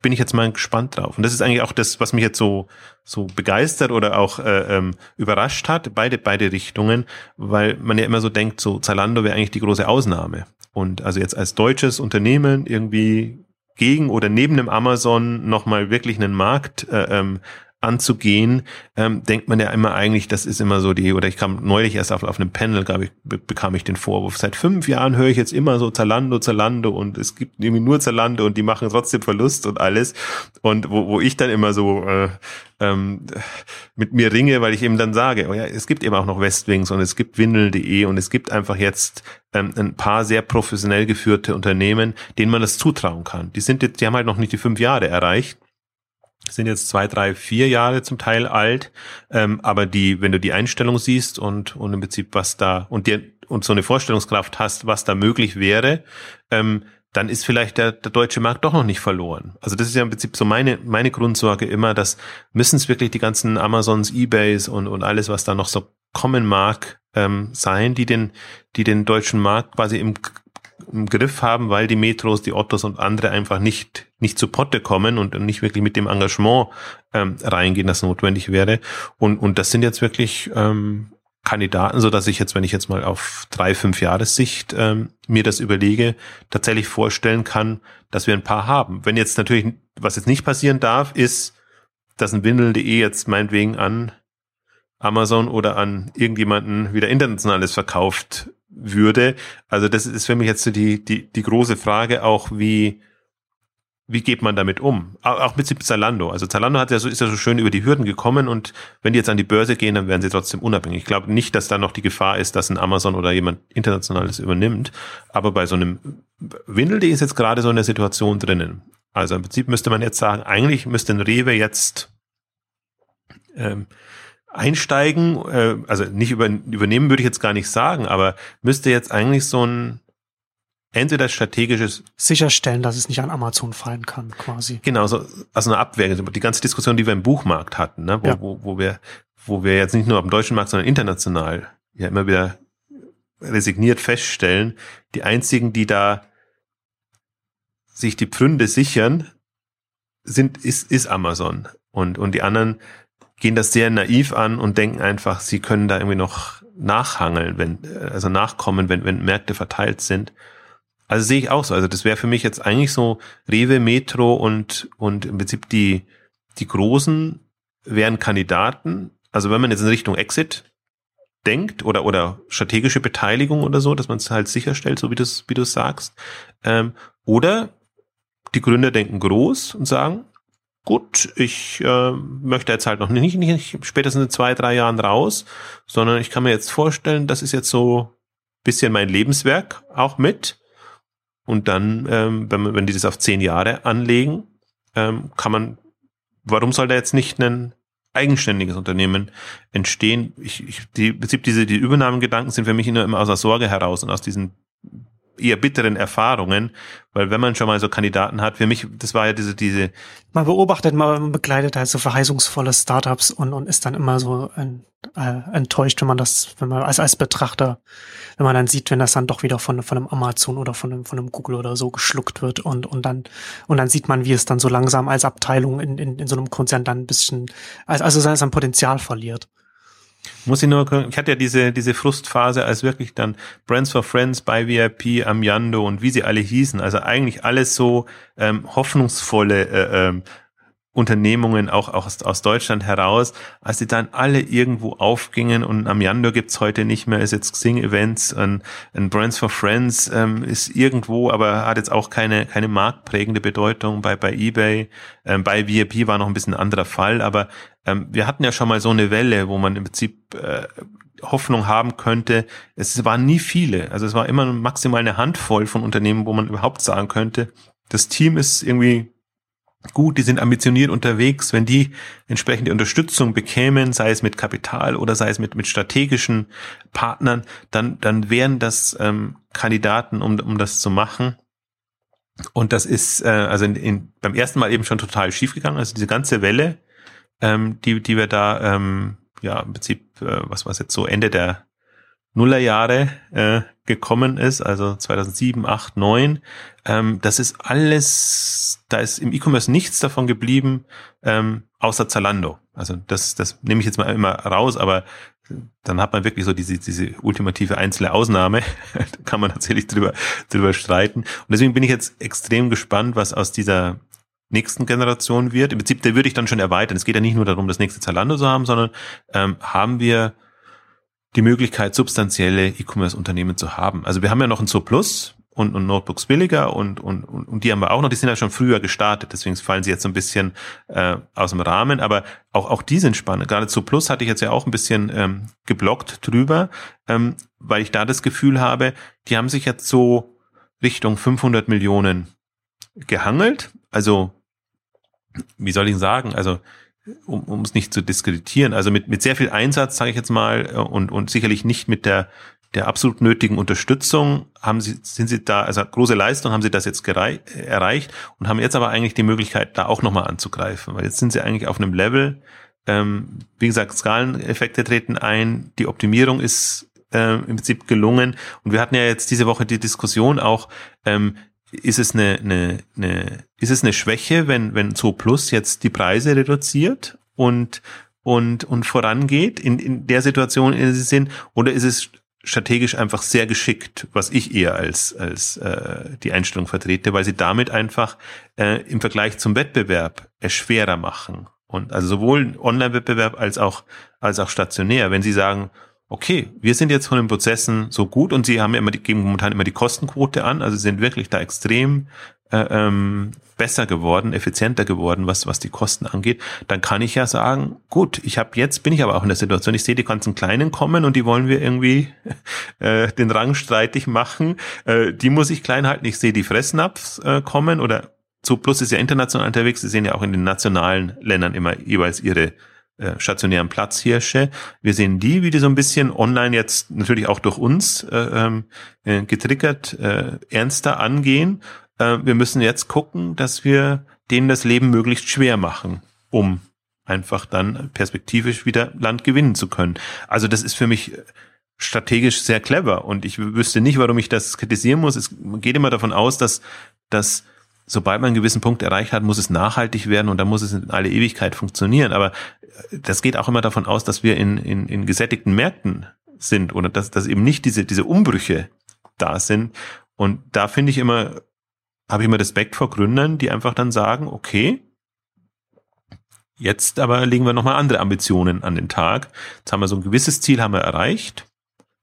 bin ich jetzt mal gespannt drauf. Und das ist eigentlich auch das, was mich jetzt so so begeistert oder auch äh, ähm, überrascht hat, beide beide Richtungen, weil man ja immer so denkt, so Zalando wäre eigentlich die große Ausnahme. Und also jetzt als deutsches Unternehmen irgendwie gegen oder neben dem Amazon nochmal wirklich einen Markt äh, ähm, anzugehen, ähm, denkt man ja immer eigentlich, das ist immer so die, oder ich kam neulich erst auf, auf einem Panel, glaube ich, be bekam ich den Vorwurf. Seit fünf Jahren höre ich jetzt immer so Zalando, Zalando und es gibt irgendwie nur Zalando und die machen trotzdem Verlust und alles. Und wo, wo ich dann immer so äh, ähm, mit mir ringe, weil ich eben dann sage, oh ja, es gibt eben auch noch Westwings und es gibt Windel.de und es gibt einfach jetzt ähm, ein paar sehr professionell geführte Unternehmen, denen man das zutrauen kann. Die sind jetzt, die haben halt noch nicht die fünf Jahre erreicht sind jetzt zwei, drei, vier Jahre zum Teil alt, ähm, aber die, wenn du die Einstellung siehst und, und im Prinzip was da und dir und so eine Vorstellungskraft hast, was da möglich wäre, ähm, dann ist vielleicht der, der deutsche Markt doch noch nicht verloren. Also das ist ja im Prinzip so meine, meine Grundsorge immer, dass müssen es wirklich die ganzen Amazons, Ebays und, und alles, was da noch so kommen mag, ähm, sein, die den, die den deutschen Markt quasi im im Griff haben, weil die Metros, die Ottos und andere einfach nicht, nicht zu Potte kommen und nicht wirklich mit dem Engagement ähm, reingehen, das notwendig wäre. Und, und das sind jetzt wirklich ähm, Kandidaten, so dass ich jetzt, wenn ich jetzt mal auf drei, fünf Jahressicht ähm, mir das überlege, tatsächlich vorstellen kann, dass wir ein paar haben. Wenn jetzt natürlich, was jetzt nicht passieren darf, ist, dass ein Windel.de jetzt meinetwegen an Amazon oder an irgendjemanden wieder internationales verkauft würde. Also das ist für mich jetzt so die, die, die große Frage auch, wie, wie geht man damit um? Auch mit Zalando. Also Zalando hat ja so, ist ja so schön über die Hürden gekommen und wenn die jetzt an die Börse gehen, dann werden sie trotzdem unabhängig. Ich glaube nicht, dass da noch die Gefahr ist, dass ein Amazon oder jemand Internationales übernimmt. Aber bei so einem Windel.de ist jetzt gerade so eine Situation drinnen. Also im Prinzip müsste man jetzt sagen, eigentlich müsste ein Rewe jetzt ähm, einsteigen, äh, also nicht über, übernehmen würde ich jetzt gar nicht sagen, aber müsste jetzt eigentlich so ein entweder strategisches sicherstellen, dass es nicht an Amazon fallen kann, quasi. Genau, so, also eine Abwehr. Die ganze Diskussion, die wir im Buchmarkt hatten, ne, wo, ja. wo, wo wir, wo wir jetzt nicht nur am deutschen Markt, sondern international ja immer wieder resigniert feststellen, die einzigen, die da sich die Pfründe sichern, sind, ist, ist Amazon. Und, und die anderen gehen das sehr naiv an und denken einfach, sie können da irgendwie noch nachhangeln, wenn, also nachkommen, wenn, wenn Märkte verteilt sind. Also sehe ich auch so. Also das wäre für mich jetzt eigentlich so Rewe, Metro und, und im Prinzip die, die Großen wären Kandidaten. Also wenn man jetzt in Richtung Exit denkt oder, oder strategische Beteiligung oder so, dass man es halt sicherstellt, so wie du wie du sagst. Ähm, oder die Gründer denken groß und sagen, gut, ich äh, möchte jetzt halt noch nicht, nicht spätestens in zwei, drei Jahren raus, sondern ich kann mir jetzt vorstellen, das ist jetzt so bisschen mein Lebenswerk auch mit. Und dann, ähm, wenn, wenn die das auf zehn Jahre anlegen, ähm, kann man, warum soll da jetzt nicht ein eigenständiges Unternehmen entstehen? Ich, ich, die, im Prinzip diese die Übernahmegedanken sind für mich immer, immer aus der Sorge heraus und aus diesen eher bitteren Erfahrungen, weil wenn man schon mal so Kandidaten hat, für mich, das war ja diese, diese. Man beobachtet, man begleitet halt so verheißungsvolle Startups und, und ist dann immer so ein, äh, enttäuscht, wenn man das, wenn man als, als Betrachter, wenn man dann sieht, wenn das dann doch wieder von, von einem Amazon oder von einem, von einem Google oder so geschluckt wird und, und dann, und dann sieht man, wie es dann so langsam als Abteilung in, in, in so einem Konzern dann ein bisschen, also, also sein Potenzial verliert. Muss ich nur, ich hatte ja diese, diese Frustphase, als wirklich dann Brands for Friends bei VIP, Amiando und wie sie alle hießen, also eigentlich alles so ähm, hoffnungsvolle äh, ähm, Unternehmungen auch, auch aus, aus Deutschland heraus, als die dann alle irgendwo aufgingen und Amiando gibt's heute nicht mehr, ist jetzt Xing Events, ein, ein Brands for Friends ähm, ist irgendwo, aber hat jetzt auch keine, keine marktprägende Bedeutung bei, bei eBay. Ähm, bei VIP war noch ein bisschen ein anderer Fall, aber ähm, wir hatten ja schon mal so eine Welle, wo man im Prinzip äh, Hoffnung haben könnte. Es waren nie viele, also es war immer maximal eine Handvoll von Unternehmen, wo man überhaupt sagen könnte, das Team ist irgendwie gut, die sind ambitioniert unterwegs, wenn die entsprechende Unterstützung bekämen, sei es mit Kapital oder sei es mit, mit strategischen Partnern, dann, dann wären das ähm, Kandidaten, um, um das zu machen. Und das ist äh, also in, in, beim ersten Mal eben schon total schiefgegangen. Also diese ganze Welle, ähm, die, die wir da ähm, ja im Prinzip, äh, was war jetzt so Ende der Nullerjahre äh, gekommen ist, also 2007, 8, 9. Ähm, das ist alles, da ist im E-Commerce nichts davon geblieben, ähm, außer Zalando. Also das, das nehme ich jetzt mal immer raus, aber dann hat man wirklich so diese, diese ultimative einzelne Ausnahme. da kann man tatsächlich drüber, drüber streiten. Und deswegen bin ich jetzt extrem gespannt, was aus dieser nächsten Generation wird. Im Prinzip, der würde ich dann schon erweitern. Es geht ja nicht nur darum, das nächste Zalando zu haben, sondern ähm, haben wir die Möglichkeit, substanzielle E-Commerce-Unternehmen zu haben. Also wir haben ja noch ein Zo Plus und, und Notebooks billiger und, und, und die haben wir auch noch, die sind ja schon früher gestartet, deswegen fallen sie jetzt so ein bisschen äh, aus dem Rahmen, aber auch, auch die sind spannend. Gerade Zo Plus hatte ich jetzt ja auch ein bisschen ähm, geblockt drüber, ähm, weil ich da das Gefühl habe, die haben sich jetzt so Richtung 500 Millionen gehangelt. Also, wie soll ich sagen, also um, es nicht zu diskreditieren, also mit, mit sehr viel Einsatz, sage ich jetzt mal, äh, und, und sicherlich nicht mit der, der absolut nötigen Unterstützung haben sie, sind sie da, also große Leistung haben sie das jetzt gerei erreicht und haben jetzt aber eigentlich die Möglichkeit, da auch nochmal anzugreifen, weil jetzt sind sie eigentlich auf einem Level, ähm, wie gesagt, Skaleneffekte treten ein, die Optimierung ist äh, im Prinzip gelungen. Und wir hatten ja jetzt diese Woche die Diskussion auch, ähm, ist es eine, eine, eine, ist es eine Schwäche, wenn, wenn Zo Plus jetzt die Preise reduziert und, und, und vorangeht in, in der Situation, in der sie sind, oder ist es strategisch einfach sehr geschickt, was ich eher als, als äh, die Einstellung vertrete, weil sie damit einfach äh, im Vergleich zum Wettbewerb es schwerer machen. Und also sowohl Online-Wettbewerb als auch, als auch stationär, wenn sie sagen, okay, wir sind jetzt von den Prozessen so gut und sie haben ja immer die, geben momentan immer die Kostenquote an, also sind wirklich da extrem äh, ähm, besser geworden, effizienter geworden, was was die Kosten angeht, dann kann ich ja sagen, gut, ich habe jetzt bin ich aber auch in der Situation, ich sehe die ganzen Kleinen kommen und die wollen wir irgendwie äh, den Rang streitig machen, äh, die muss ich klein halten. Ich sehe die Fressnapfs äh, kommen oder so Plus ist ja international unterwegs, sie sehen ja auch in den nationalen Ländern immer jeweils ihre äh, stationären Platzhirsche. Wir sehen die, wie die so ein bisschen online jetzt natürlich auch durch uns äh, ähm, äh, getriggert äh, ernster angehen. Äh, wir müssen jetzt gucken, dass wir denen das Leben möglichst schwer machen, um einfach dann perspektivisch wieder Land gewinnen zu können. Also das ist für mich strategisch sehr clever und ich wüsste nicht, warum ich das kritisieren muss. Es geht immer davon aus, dass, dass sobald man einen gewissen Punkt erreicht hat, muss es nachhaltig werden und dann muss es in alle Ewigkeit funktionieren. Aber das geht auch immer davon aus, dass wir in, in, in gesättigten Märkten sind oder dass, dass eben nicht diese, diese Umbrüche da sind. Und da finde ich immer, habe ich immer Respekt vor Gründern, die einfach dann sagen, okay, jetzt aber legen wir nochmal andere Ambitionen an den Tag. Jetzt haben wir so ein gewisses Ziel haben wir erreicht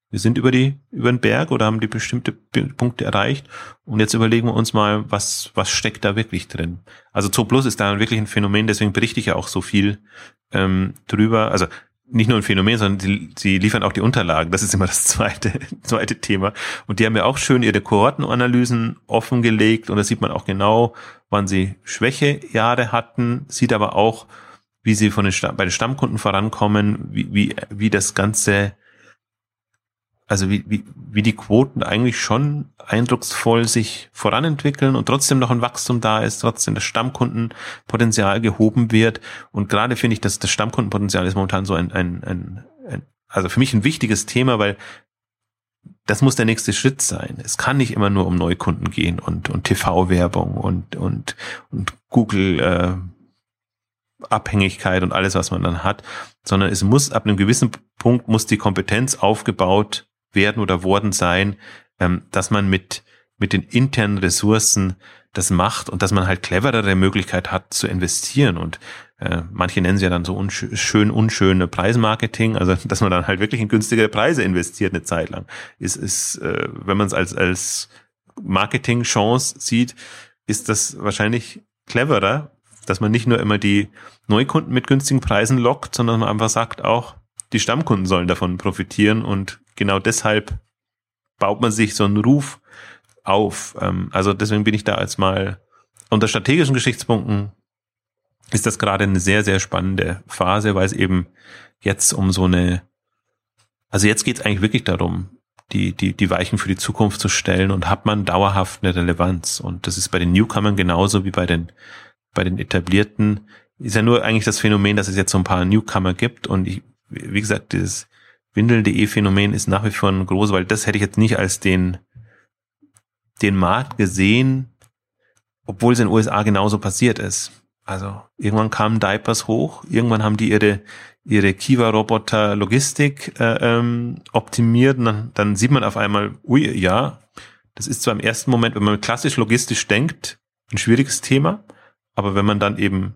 wir sind über die, über den Berg oder haben die bestimmte Punkte erreicht. Und jetzt überlegen wir uns mal, was, was steckt da wirklich drin? Also Zoo Plus ist da wirklich ein Phänomen, deswegen berichte ich ja auch so viel ähm, drüber. Also nicht nur ein Phänomen, sondern sie, sie liefern auch die Unterlagen. Das ist immer das zweite, zweite Thema. Und die haben ja auch schön ihre Kohortenanalysen offengelegt und da sieht man auch genau, wann sie Schwächejahre hatten, sieht aber auch, wie sie von den bei den Stammkunden vorankommen, wie, wie, wie das Ganze also wie, wie, wie die Quoten eigentlich schon eindrucksvoll sich voranentwickeln und trotzdem noch ein Wachstum da ist, trotzdem das Stammkundenpotenzial gehoben wird. Und gerade finde ich, dass das Stammkundenpotenzial ist momentan so ein, ein, ein, ein, also für mich ein wichtiges Thema, weil das muss der nächste Schritt sein. Es kann nicht immer nur um Neukunden gehen und, und TV-Werbung und, und, und Google, äh, Abhängigkeit und alles, was man dann hat, sondern es muss ab einem gewissen Punkt muss die Kompetenz aufgebaut werden oder worden sein, ähm, dass man mit, mit den internen Ressourcen das macht und dass man halt cleverere Möglichkeit hat zu investieren und äh, manche nennen sie ja dann so unsch schön unschöne Preismarketing, also dass man dann halt wirklich in günstigere Preise investiert eine Zeit lang. Ist, ist äh, wenn man es als, als Marketing-Chance sieht, ist das wahrscheinlich cleverer, dass man nicht nur immer die Neukunden mit günstigen Preisen lockt, sondern man einfach sagt auch, die Stammkunden sollen davon profitieren und genau deshalb baut man sich so einen Ruf auf. Ähm, also deswegen bin ich da als mal unter strategischen Geschichtspunkten ist das gerade eine sehr, sehr spannende Phase, weil es eben jetzt um so eine, also jetzt geht es eigentlich wirklich darum, die, die, die Weichen für die Zukunft zu stellen und hat man dauerhaft eine Relevanz. Und das ist bei den Newcomern genauso wie bei den, bei den etablierten. Ist ja nur eigentlich das Phänomen, dass es jetzt so ein paar Newcomer gibt und ich, wie gesagt, dieses Windeln.de Phänomen ist nach wie vor ein großes, weil das hätte ich jetzt nicht als den, den Markt gesehen, obwohl es in den USA genauso passiert ist. Also irgendwann kamen Diapers hoch, irgendwann haben die ihre ihre Kiva-Roboter Logistik äh, ähm, optimiert und dann, dann sieht man auf einmal, ui, ja, das ist zwar im ersten Moment, wenn man klassisch logistisch denkt, ein schwieriges Thema, aber wenn man dann eben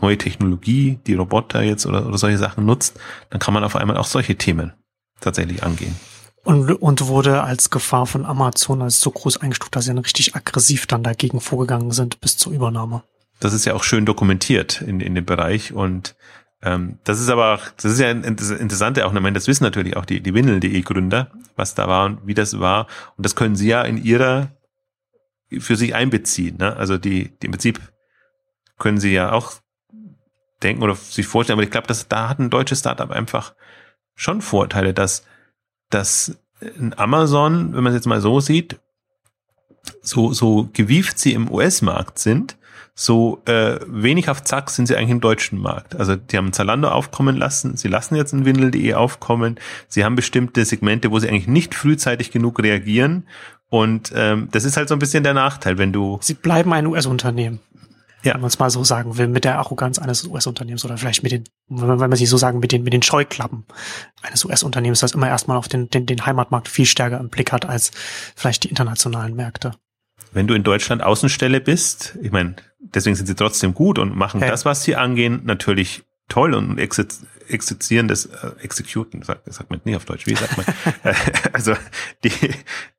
neue Technologie, die Roboter jetzt oder, oder solche Sachen nutzt, dann kann man auf einmal auch solche Themen tatsächlich angehen. Und, und wurde als Gefahr von Amazon als so groß eingestuft, dass sie dann richtig aggressiv dann dagegen vorgegangen sind bis zur Übernahme. Das ist ja auch schön dokumentiert in, in dem Bereich und ähm, das ist aber auch, das ist ja ein interessante auch, ich das wissen natürlich auch die, die Windel.de Gründer, was da war und wie das war. Und das können sie ja in ihrer, für sich einbeziehen. Ne? Also die, die im Prinzip können sie ja auch denken oder sich vorstellen, aber ich glaube, dass da hat ein deutsches Startup einfach schon Vorteile, dass, dass ein Amazon, wenn man es jetzt mal so sieht, so, so gewieft sie im US-Markt sind, so äh, wenig auf Zack sind sie eigentlich im deutschen Markt. Also die haben Zalando aufkommen lassen, sie lassen jetzt ein Windel.de aufkommen, sie haben bestimmte Segmente, wo sie eigentlich nicht frühzeitig genug reagieren und ähm, das ist halt so ein bisschen der Nachteil, wenn du... Sie bleiben ein US-Unternehmen ja. wenn man es mal so sagen will, mit der Arroganz eines US-Unternehmens oder vielleicht mit den, wenn man, sich so sagen, mit den, mit den Scheuklappen eines US-Unternehmens, das immer erstmal auf den, den, den Heimatmarkt viel stärker im Blick hat als vielleicht die internationalen Märkte. Wenn du in Deutschland Außenstelle bist, ich meine, deswegen sind sie trotzdem gut und machen hey. das, was sie angehen, natürlich toll und exerzieren das, äh, executen, sagt, sagt man nicht auf Deutsch, wie sagt man? Äh, also die,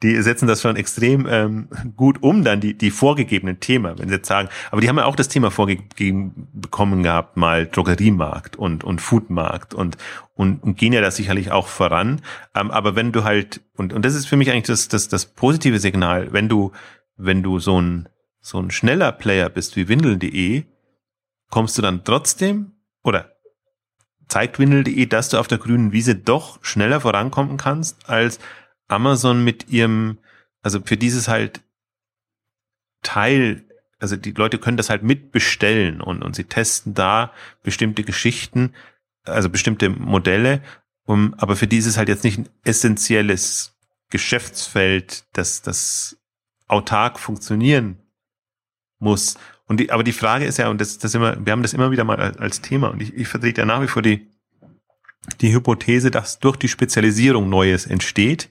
die setzen das schon extrem ähm, gut um, dann die, die vorgegebenen Themen, wenn sie jetzt sagen, aber die haben ja auch das Thema vorgegeben bekommen gehabt, mal Drogeriemarkt und, und Foodmarkt und, und, und gehen ja da sicherlich auch voran. Ähm, aber wenn du halt, und, und das ist für mich eigentlich das, das, das positive Signal, wenn du, wenn du so ein, so ein schneller Player bist wie Windel.de, kommst du dann trotzdem oder zeigt Windel.de, dass du auf der grünen Wiese doch schneller vorankommen kannst als Amazon mit ihrem, also für dieses halt Teil, also die Leute können das halt mitbestellen und, und sie testen da bestimmte Geschichten, also bestimmte Modelle, um, aber für dieses halt jetzt nicht ein essentielles Geschäftsfeld, das, das autark funktionieren muss. Und die, aber die Frage ist ja, und das, das immer, wir haben das immer wieder mal als, Thema, und ich, ich vertrete ja nach wie vor die, die Hypothese, dass durch die Spezialisierung Neues entsteht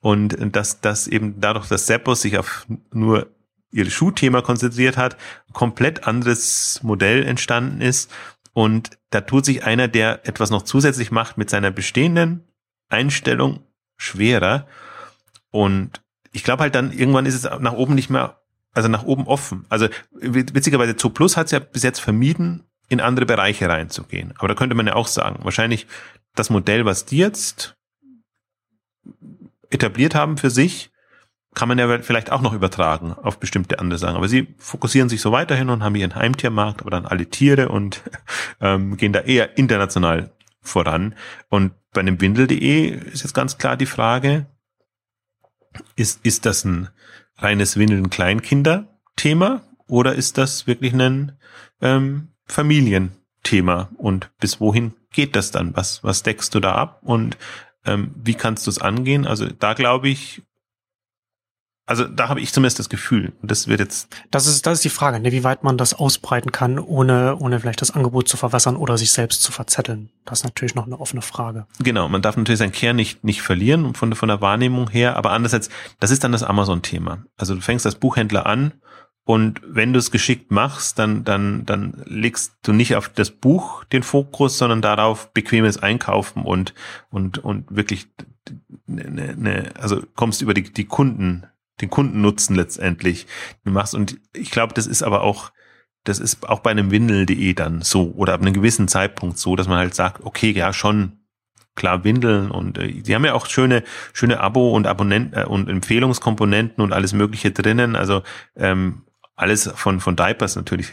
und dass, dass eben dadurch, dass Seppos sich auf nur ihr Schuhthema konzentriert hat, komplett anderes Modell entstanden ist. Und da tut sich einer, der etwas noch zusätzlich macht mit seiner bestehenden Einstellung schwerer. Und ich glaube halt dann, irgendwann ist es nach oben nicht mehr, also nach oben offen. Also witzigerweise Zo Plus hat es ja bis jetzt vermieden, in andere Bereiche reinzugehen. Aber da könnte man ja auch sagen, wahrscheinlich das Modell, was die jetzt etabliert haben für sich, kann man ja vielleicht auch noch übertragen auf bestimmte andere Sachen. Aber sie fokussieren sich so weiterhin und haben ihren Heimtiermarkt, aber dann alle Tiere und ähm, gehen da eher international voran. Und bei einem Windel.de ist jetzt ganz klar die Frage, ist, ist das ein reines Windeln-Kleinkinder-Thema oder ist das wirklich ein ähm, Familienthema? Und bis wohin geht das dann? Was, was deckst du da ab? Und ähm, wie kannst du es angehen? Also da glaube ich, also da habe ich zumindest das Gefühl. Das wird jetzt. Das ist, das ist die Frage, ne, wie weit man das ausbreiten kann, ohne, ohne vielleicht das Angebot zu verwässern oder sich selbst zu verzetteln. Das ist natürlich noch eine offene Frage. Genau, man darf natürlich seinen Kern nicht, nicht verlieren von, von der Wahrnehmung her, aber andererseits, das ist dann das Amazon-Thema. Also du fängst als Buchhändler an und wenn du es geschickt machst, dann, dann, dann legst du nicht auf das Buch den Fokus, sondern darauf bequemes Einkaufen und, und, und wirklich, ne, ne, also kommst über die, die Kunden den Kundennutzen letztendlich machst. Und ich glaube, das ist aber auch, das ist auch bei einem Windel.de dann so oder ab einem gewissen Zeitpunkt so, dass man halt sagt, okay, ja, schon klar Windeln und äh, die haben ja auch schöne schöne Abo und Abonnenten äh, und Empfehlungskomponenten und alles Mögliche drinnen. Also ähm, alles von von Diapers natürlich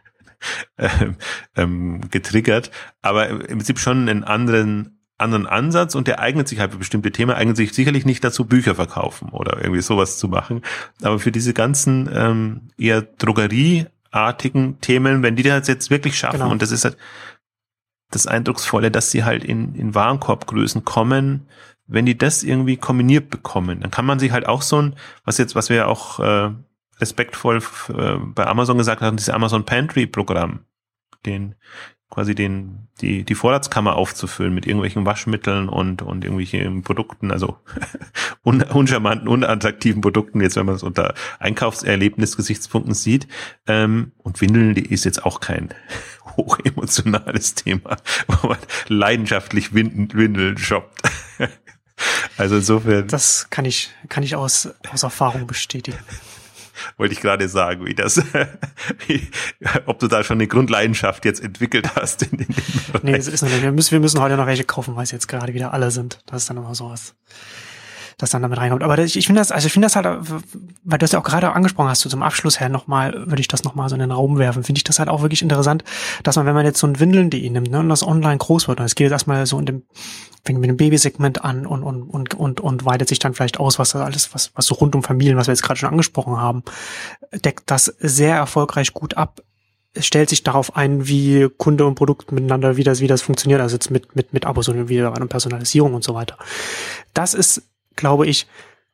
ähm, ähm, getriggert, aber im Prinzip schon einen anderen anderen Ansatz und der eignet sich halt für bestimmte Themen, eignet sich sicherlich nicht dazu, Bücher verkaufen oder irgendwie sowas zu machen. Aber für diese ganzen ähm, eher Drogerieartigen Themen, wenn die das jetzt wirklich schaffen, genau. und das ist halt das Eindrucksvolle, dass sie halt in, in Warenkorbgrößen kommen, wenn die das irgendwie kombiniert bekommen, dann kann man sich halt auch so ein, was jetzt, was wir auch äh, respektvoll äh, bei Amazon gesagt haben, dieses Amazon Pantry Programm, den quasi den, die, die Vorratskammer aufzufüllen mit irgendwelchen Waschmitteln und, und irgendwelchen Produkten, also un, uncharmanten, unattraktiven Produkten, jetzt wenn man es unter Einkaufserlebnisgesichtspunkten sieht. Ähm, und Windeln, die ist jetzt auch kein hochemotionales Thema, wo man leidenschaftlich Windeln shoppt. also insofern. Das kann ich, kann ich aus, aus Erfahrung bestätigen wollte ich gerade sagen, wie das, wie, ob du da schon eine Grundleidenschaft jetzt entwickelt hast. In, in nee, das ist noch nicht. Wir müssen, wir müssen heute noch welche kaufen, weil es jetzt gerade wieder alle sind. Das ist dann immer sowas das dann damit reinkommt. Aber ich, ich finde das, also ich finde das halt, weil du das ja auch gerade angesprochen hast, so zum Abschluss her nochmal, würde ich das nochmal so in den Raum werfen, finde ich das halt auch wirklich interessant, dass man, wenn man jetzt so ein Windeln.de nimmt ne, und das online groß wird, und es geht jetzt erstmal so in dem, fängt mit dem Babysegment an und, und, und, und, und weitet sich dann vielleicht aus, was das alles, was, was so rund um Familien, was wir jetzt gerade schon angesprochen haben, deckt das sehr erfolgreich gut ab es stellt sich darauf ein, wie Kunde und Produkt miteinander, wie das, wie das funktioniert, also jetzt mit, mit, mit Abos und wieder eine Personalisierung und so weiter. Das ist glaube ich,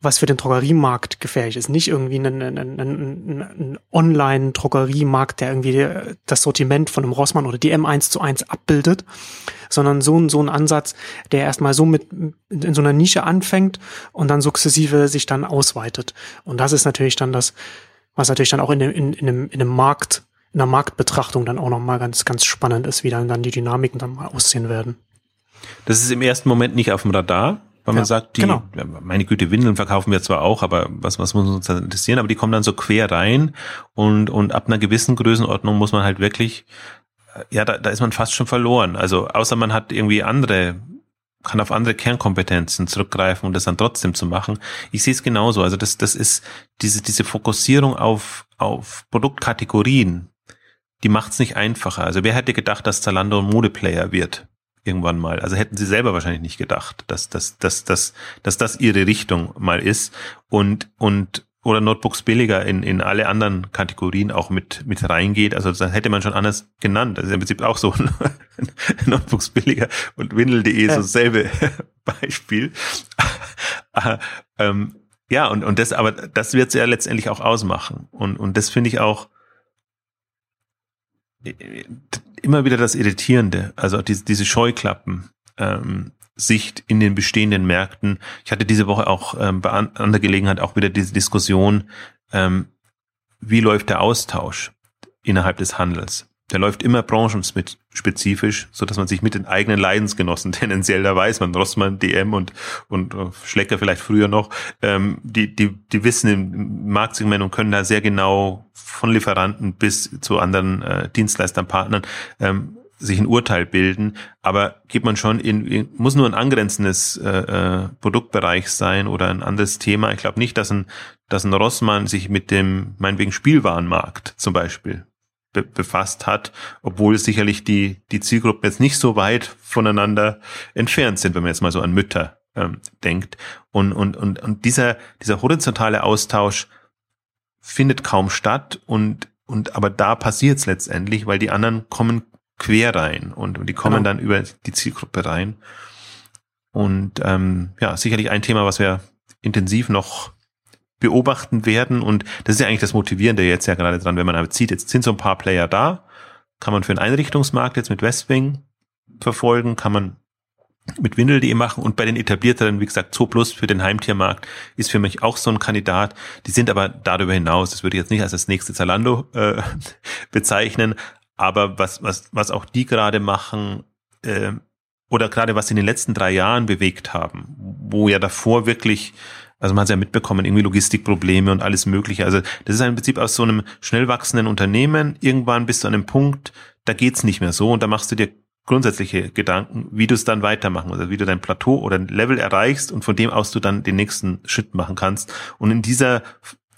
was für den Drogeriemarkt gefährlich ist. Nicht irgendwie ein, ein, ein, ein Online-Drogeriemarkt, der irgendwie das Sortiment von einem Rossmann oder die M1 zu 1 abbildet, sondern so ein, so ein Ansatz, der erstmal so mit in so einer Nische anfängt und dann sukzessive sich dann ausweitet. Und das ist natürlich dann das, was natürlich dann auch in, in, in, einem, in einem Markt, in der Marktbetrachtung dann auch nochmal ganz, ganz spannend ist, wie dann, dann die Dynamiken dann mal aussehen werden. Das ist im ersten Moment nicht auf dem Radar, weil man sagt, die, genau. meine Güte, Windeln verkaufen wir zwar auch, aber was, was muss uns interessieren? Aber die kommen dann so quer rein und, und ab einer gewissen Größenordnung muss man halt wirklich, äh, ja, da, da ist man fast schon verloren. Also außer man hat irgendwie andere, kann auf andere Kernkompetenzen zurückgreifen und das dann trotzdem zu machen. Ich sehe es genauso. Also das, das ist diese, diese Fokussierung auf, auf Produktkategorien, die macht es nicht einfacher. Also wer hätte gedacht, dass Zalando ein Modeplayer wird? Irgendwann mal. Also hätten sie selber wahrscheinlich nicht gedacht, dass, dass, dass, dass, dass das ihre Richtung mal ist. Und, und oder Notebooks billiger in, in alle anderen Kategorien auch mit, mit reingeht. Also das hätte man schon anders genannt. Das ist im Prinzip auch so Notebooks billiger und Windel.de ja. so dasselbe Beispiel. ähm, ja, und, und das, aber das wird es ja letztendlich auch ausmachen. Und, und das finde ich auch immer wieder das Irritierende. Also diese, diese Scheuklappen. Ähm, Sicht in den bestehenden Märkten. Ich hatte diese Woche auch ähm, bei anderer Gelegenheit auch wieder diese Diskussion, ähm, wie läuft der Austausch innerhalb des Handels? Der läuft immer branchenspezifisch, so dass man sich mit den eigenen Leidensgenossen tendenziell da weiß, man Rossmann, DM und, und uh, Schlecker vielleicht früher noch, ähm, die, die, die wissen im Marktsegment und können da sehr genau von Lieferanten bis zu anderen äh, Dienstleistern, Partnern ähm, sich ein Urteil bilden, aber geht man schon in, muss nur ein angrenzendes äh, äh, Produktbereich sein oder ein anderes Thema. Ich glaube nicht, dass ein, dass ein Rossmann sich mit dem, meinetwegen Spielwarenmarkt zum Beispiel be befasst hat, obwohl sicherlich die, die Zielgruppen jetzt nicht so weit voneinander entfernt sind, wenn man jetzt mal so an Mütter ähm, denkt. Und, und, und, und dieser, dieser horizontale Austausch findet kaum statt und und aber da passiert es letztendlich, weil die anderen kommen quer rein und, und die kommen genau. dann über die Zielgruppe rein. Und ähm, ja, sicherlich ein Thema, was wir intensiv noch beobachten werden. Und das ist ja eigentlich das Motivierende jetzt ja gerade dran, wenn man aber sieht, jetzt sind so ein paar Player da, kann man für den Einrichtungsmarkt jetzt mit Westwing verfolgen, kann man mit Windel.de machen und bei den etablierteren, wie gesagt, Zoo Plus für den Heimtiermarkt ist für mich auch so ein Kandidat. Die sind aber darüber hinaus, das würde ich jetzt nicht als das nächste Zalando äh, bezeichnen, aber was, was, was auch die gerade machen, äh, oder gerade was sie in den letzten drei Jahren bewegt haben, wo ja davor wirklich, also man hat ja mitbekommen, irgendwie Logistikprobleme und alles Mögliche. Also das ist im Prinzip aus so einem schnell wachsenden Unternehmen, irgendwann bist du an einem Punkt, da geht's nicht mehr so und da machst du dir grundsätzliche Gedanken, wie du es dann weitermachen, also wie du dein Plateau oder ein Level erreichst und von dem aus du dann den nächsten Schritt machen kannst. Und in dieser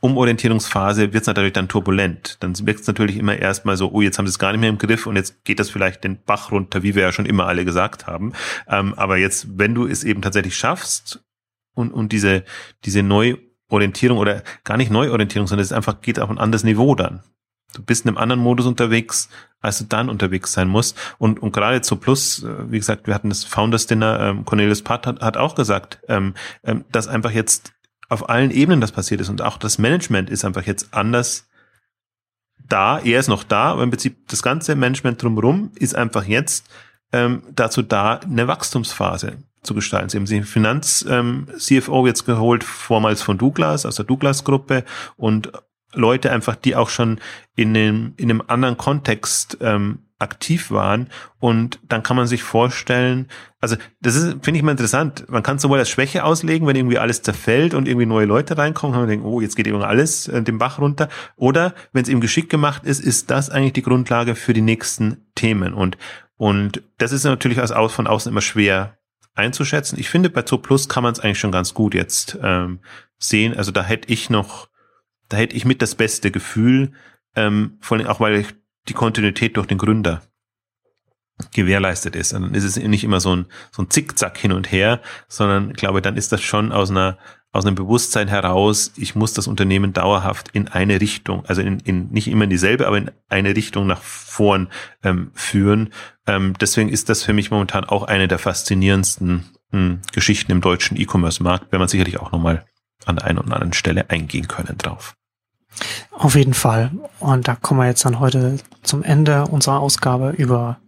Umorientierungsphase wird es natürlich dann turbulent. Dann wirkt es natürlich immer erstmal so, oh, jetzt haben sie es gar nicht mehr im Griff und jetzt geht das vielleicht den Bach runter, wie wir ja schon immer alle gesagt haben. Ähm, aber jetzt, wenn du es eben tatsächlich schaffst und, und diese, diese Neuorientierung oder gar nicht Neuorientierung, sondern es einfach geht auf ein anderes Niveau dann. Du bist in einem anderen Modus unterwegs, als du dann unterwegs sein musst. Und, und gerade zu Plus, äh, wie gesagt, wir hatten das Founders Dinner, ähm, Cornelius Patt hat, hat auch gesagt, ähm, ähm, dass einfach jetzt auf allen Ebenen das passiert ist und auch das Management ist einfach jetzt anders da. Er ist noch da, aber im Prinzip das ganze Management drumherum ist einfach jetzt ähm, dazu da, eine Wachstumsphase zu gestalten. Sie haben sich Finanz-CFO ähm, jetzt geholt, vormals von Douglas, aus der Douglas-Gruppe und Leute einfach, die auch schon in einem, in einem anderen Kontext ähm, aktiv waren. Und dann kann man sich vorstellen, also das ist, finde ich mal interessant. Man kann sowohl als Schwäche auslegen, wenn irgendwie alles zerfällt und irgendwie neue Leute reinkommen, kann man denken, oh, jetzt geht irgendwie alles äh, den Bach runter. Oder wenn es eben geschickt gemacht ist, ist das eigentlich die Grundlage für die nächsten Themen. Und, und das ist natürlich aus, von außen immer schwer einzuschätzen. Ich finde, bei Zo Plus kann man es eigentlich schon ganz gut jetzt ähm, sehen. Also da hätte ich noch, da hätte ich mit das beste Gefühl, ähm, vor allem auch, weil ich die Kontinuität durch den Gründer gewährleistet ist. Und dann ist es nicht immer so ein, so ein Zickzack hin und her, sondern ich glaube, dann ist das schon aus einer, aus einem Bewusstsein heraus, ich muss das Unternehmen dauerhaft in eine Richtung, also in, in nicht immer in dieselbe, aber in eine Richtung nach vorn ähm, führen. Ähm, deswegen ist das für mich momentan auch eine der faszinierendsten hm, Geschichten im deutschen E-Commerce-Markt, wenn man sicherlich auch nochmal an der einen oder anderen Stelle eingehen können drauf. Auf jeden Fall. Und da kommen wir jetzt dann heute zum Ende unserer Ausgabe über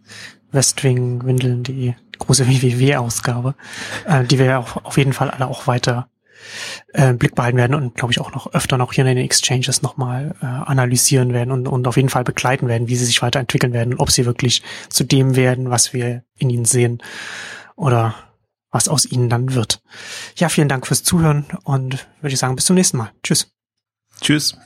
Westwing Windeln, die große WWW-Ausgabe, äh, die wir ja auch auf jeden Fall alle auch weiter äh, Blick behalten werden und glaube ich auch noch öfter noch hier in den Exchanges nochmal äh, analysieren werden und, und auf jeden Fall begleiten werden, wie sie sich weiterentwickeln werden und ob sie wirklich zu dem werden, was wir in ihnen sehen oder was aus ihnen dann wird. Ja, vielen Dank fürs Zuhören und würde ich sagen, bis zum nächsten Mal. Tschüss. Tschüss.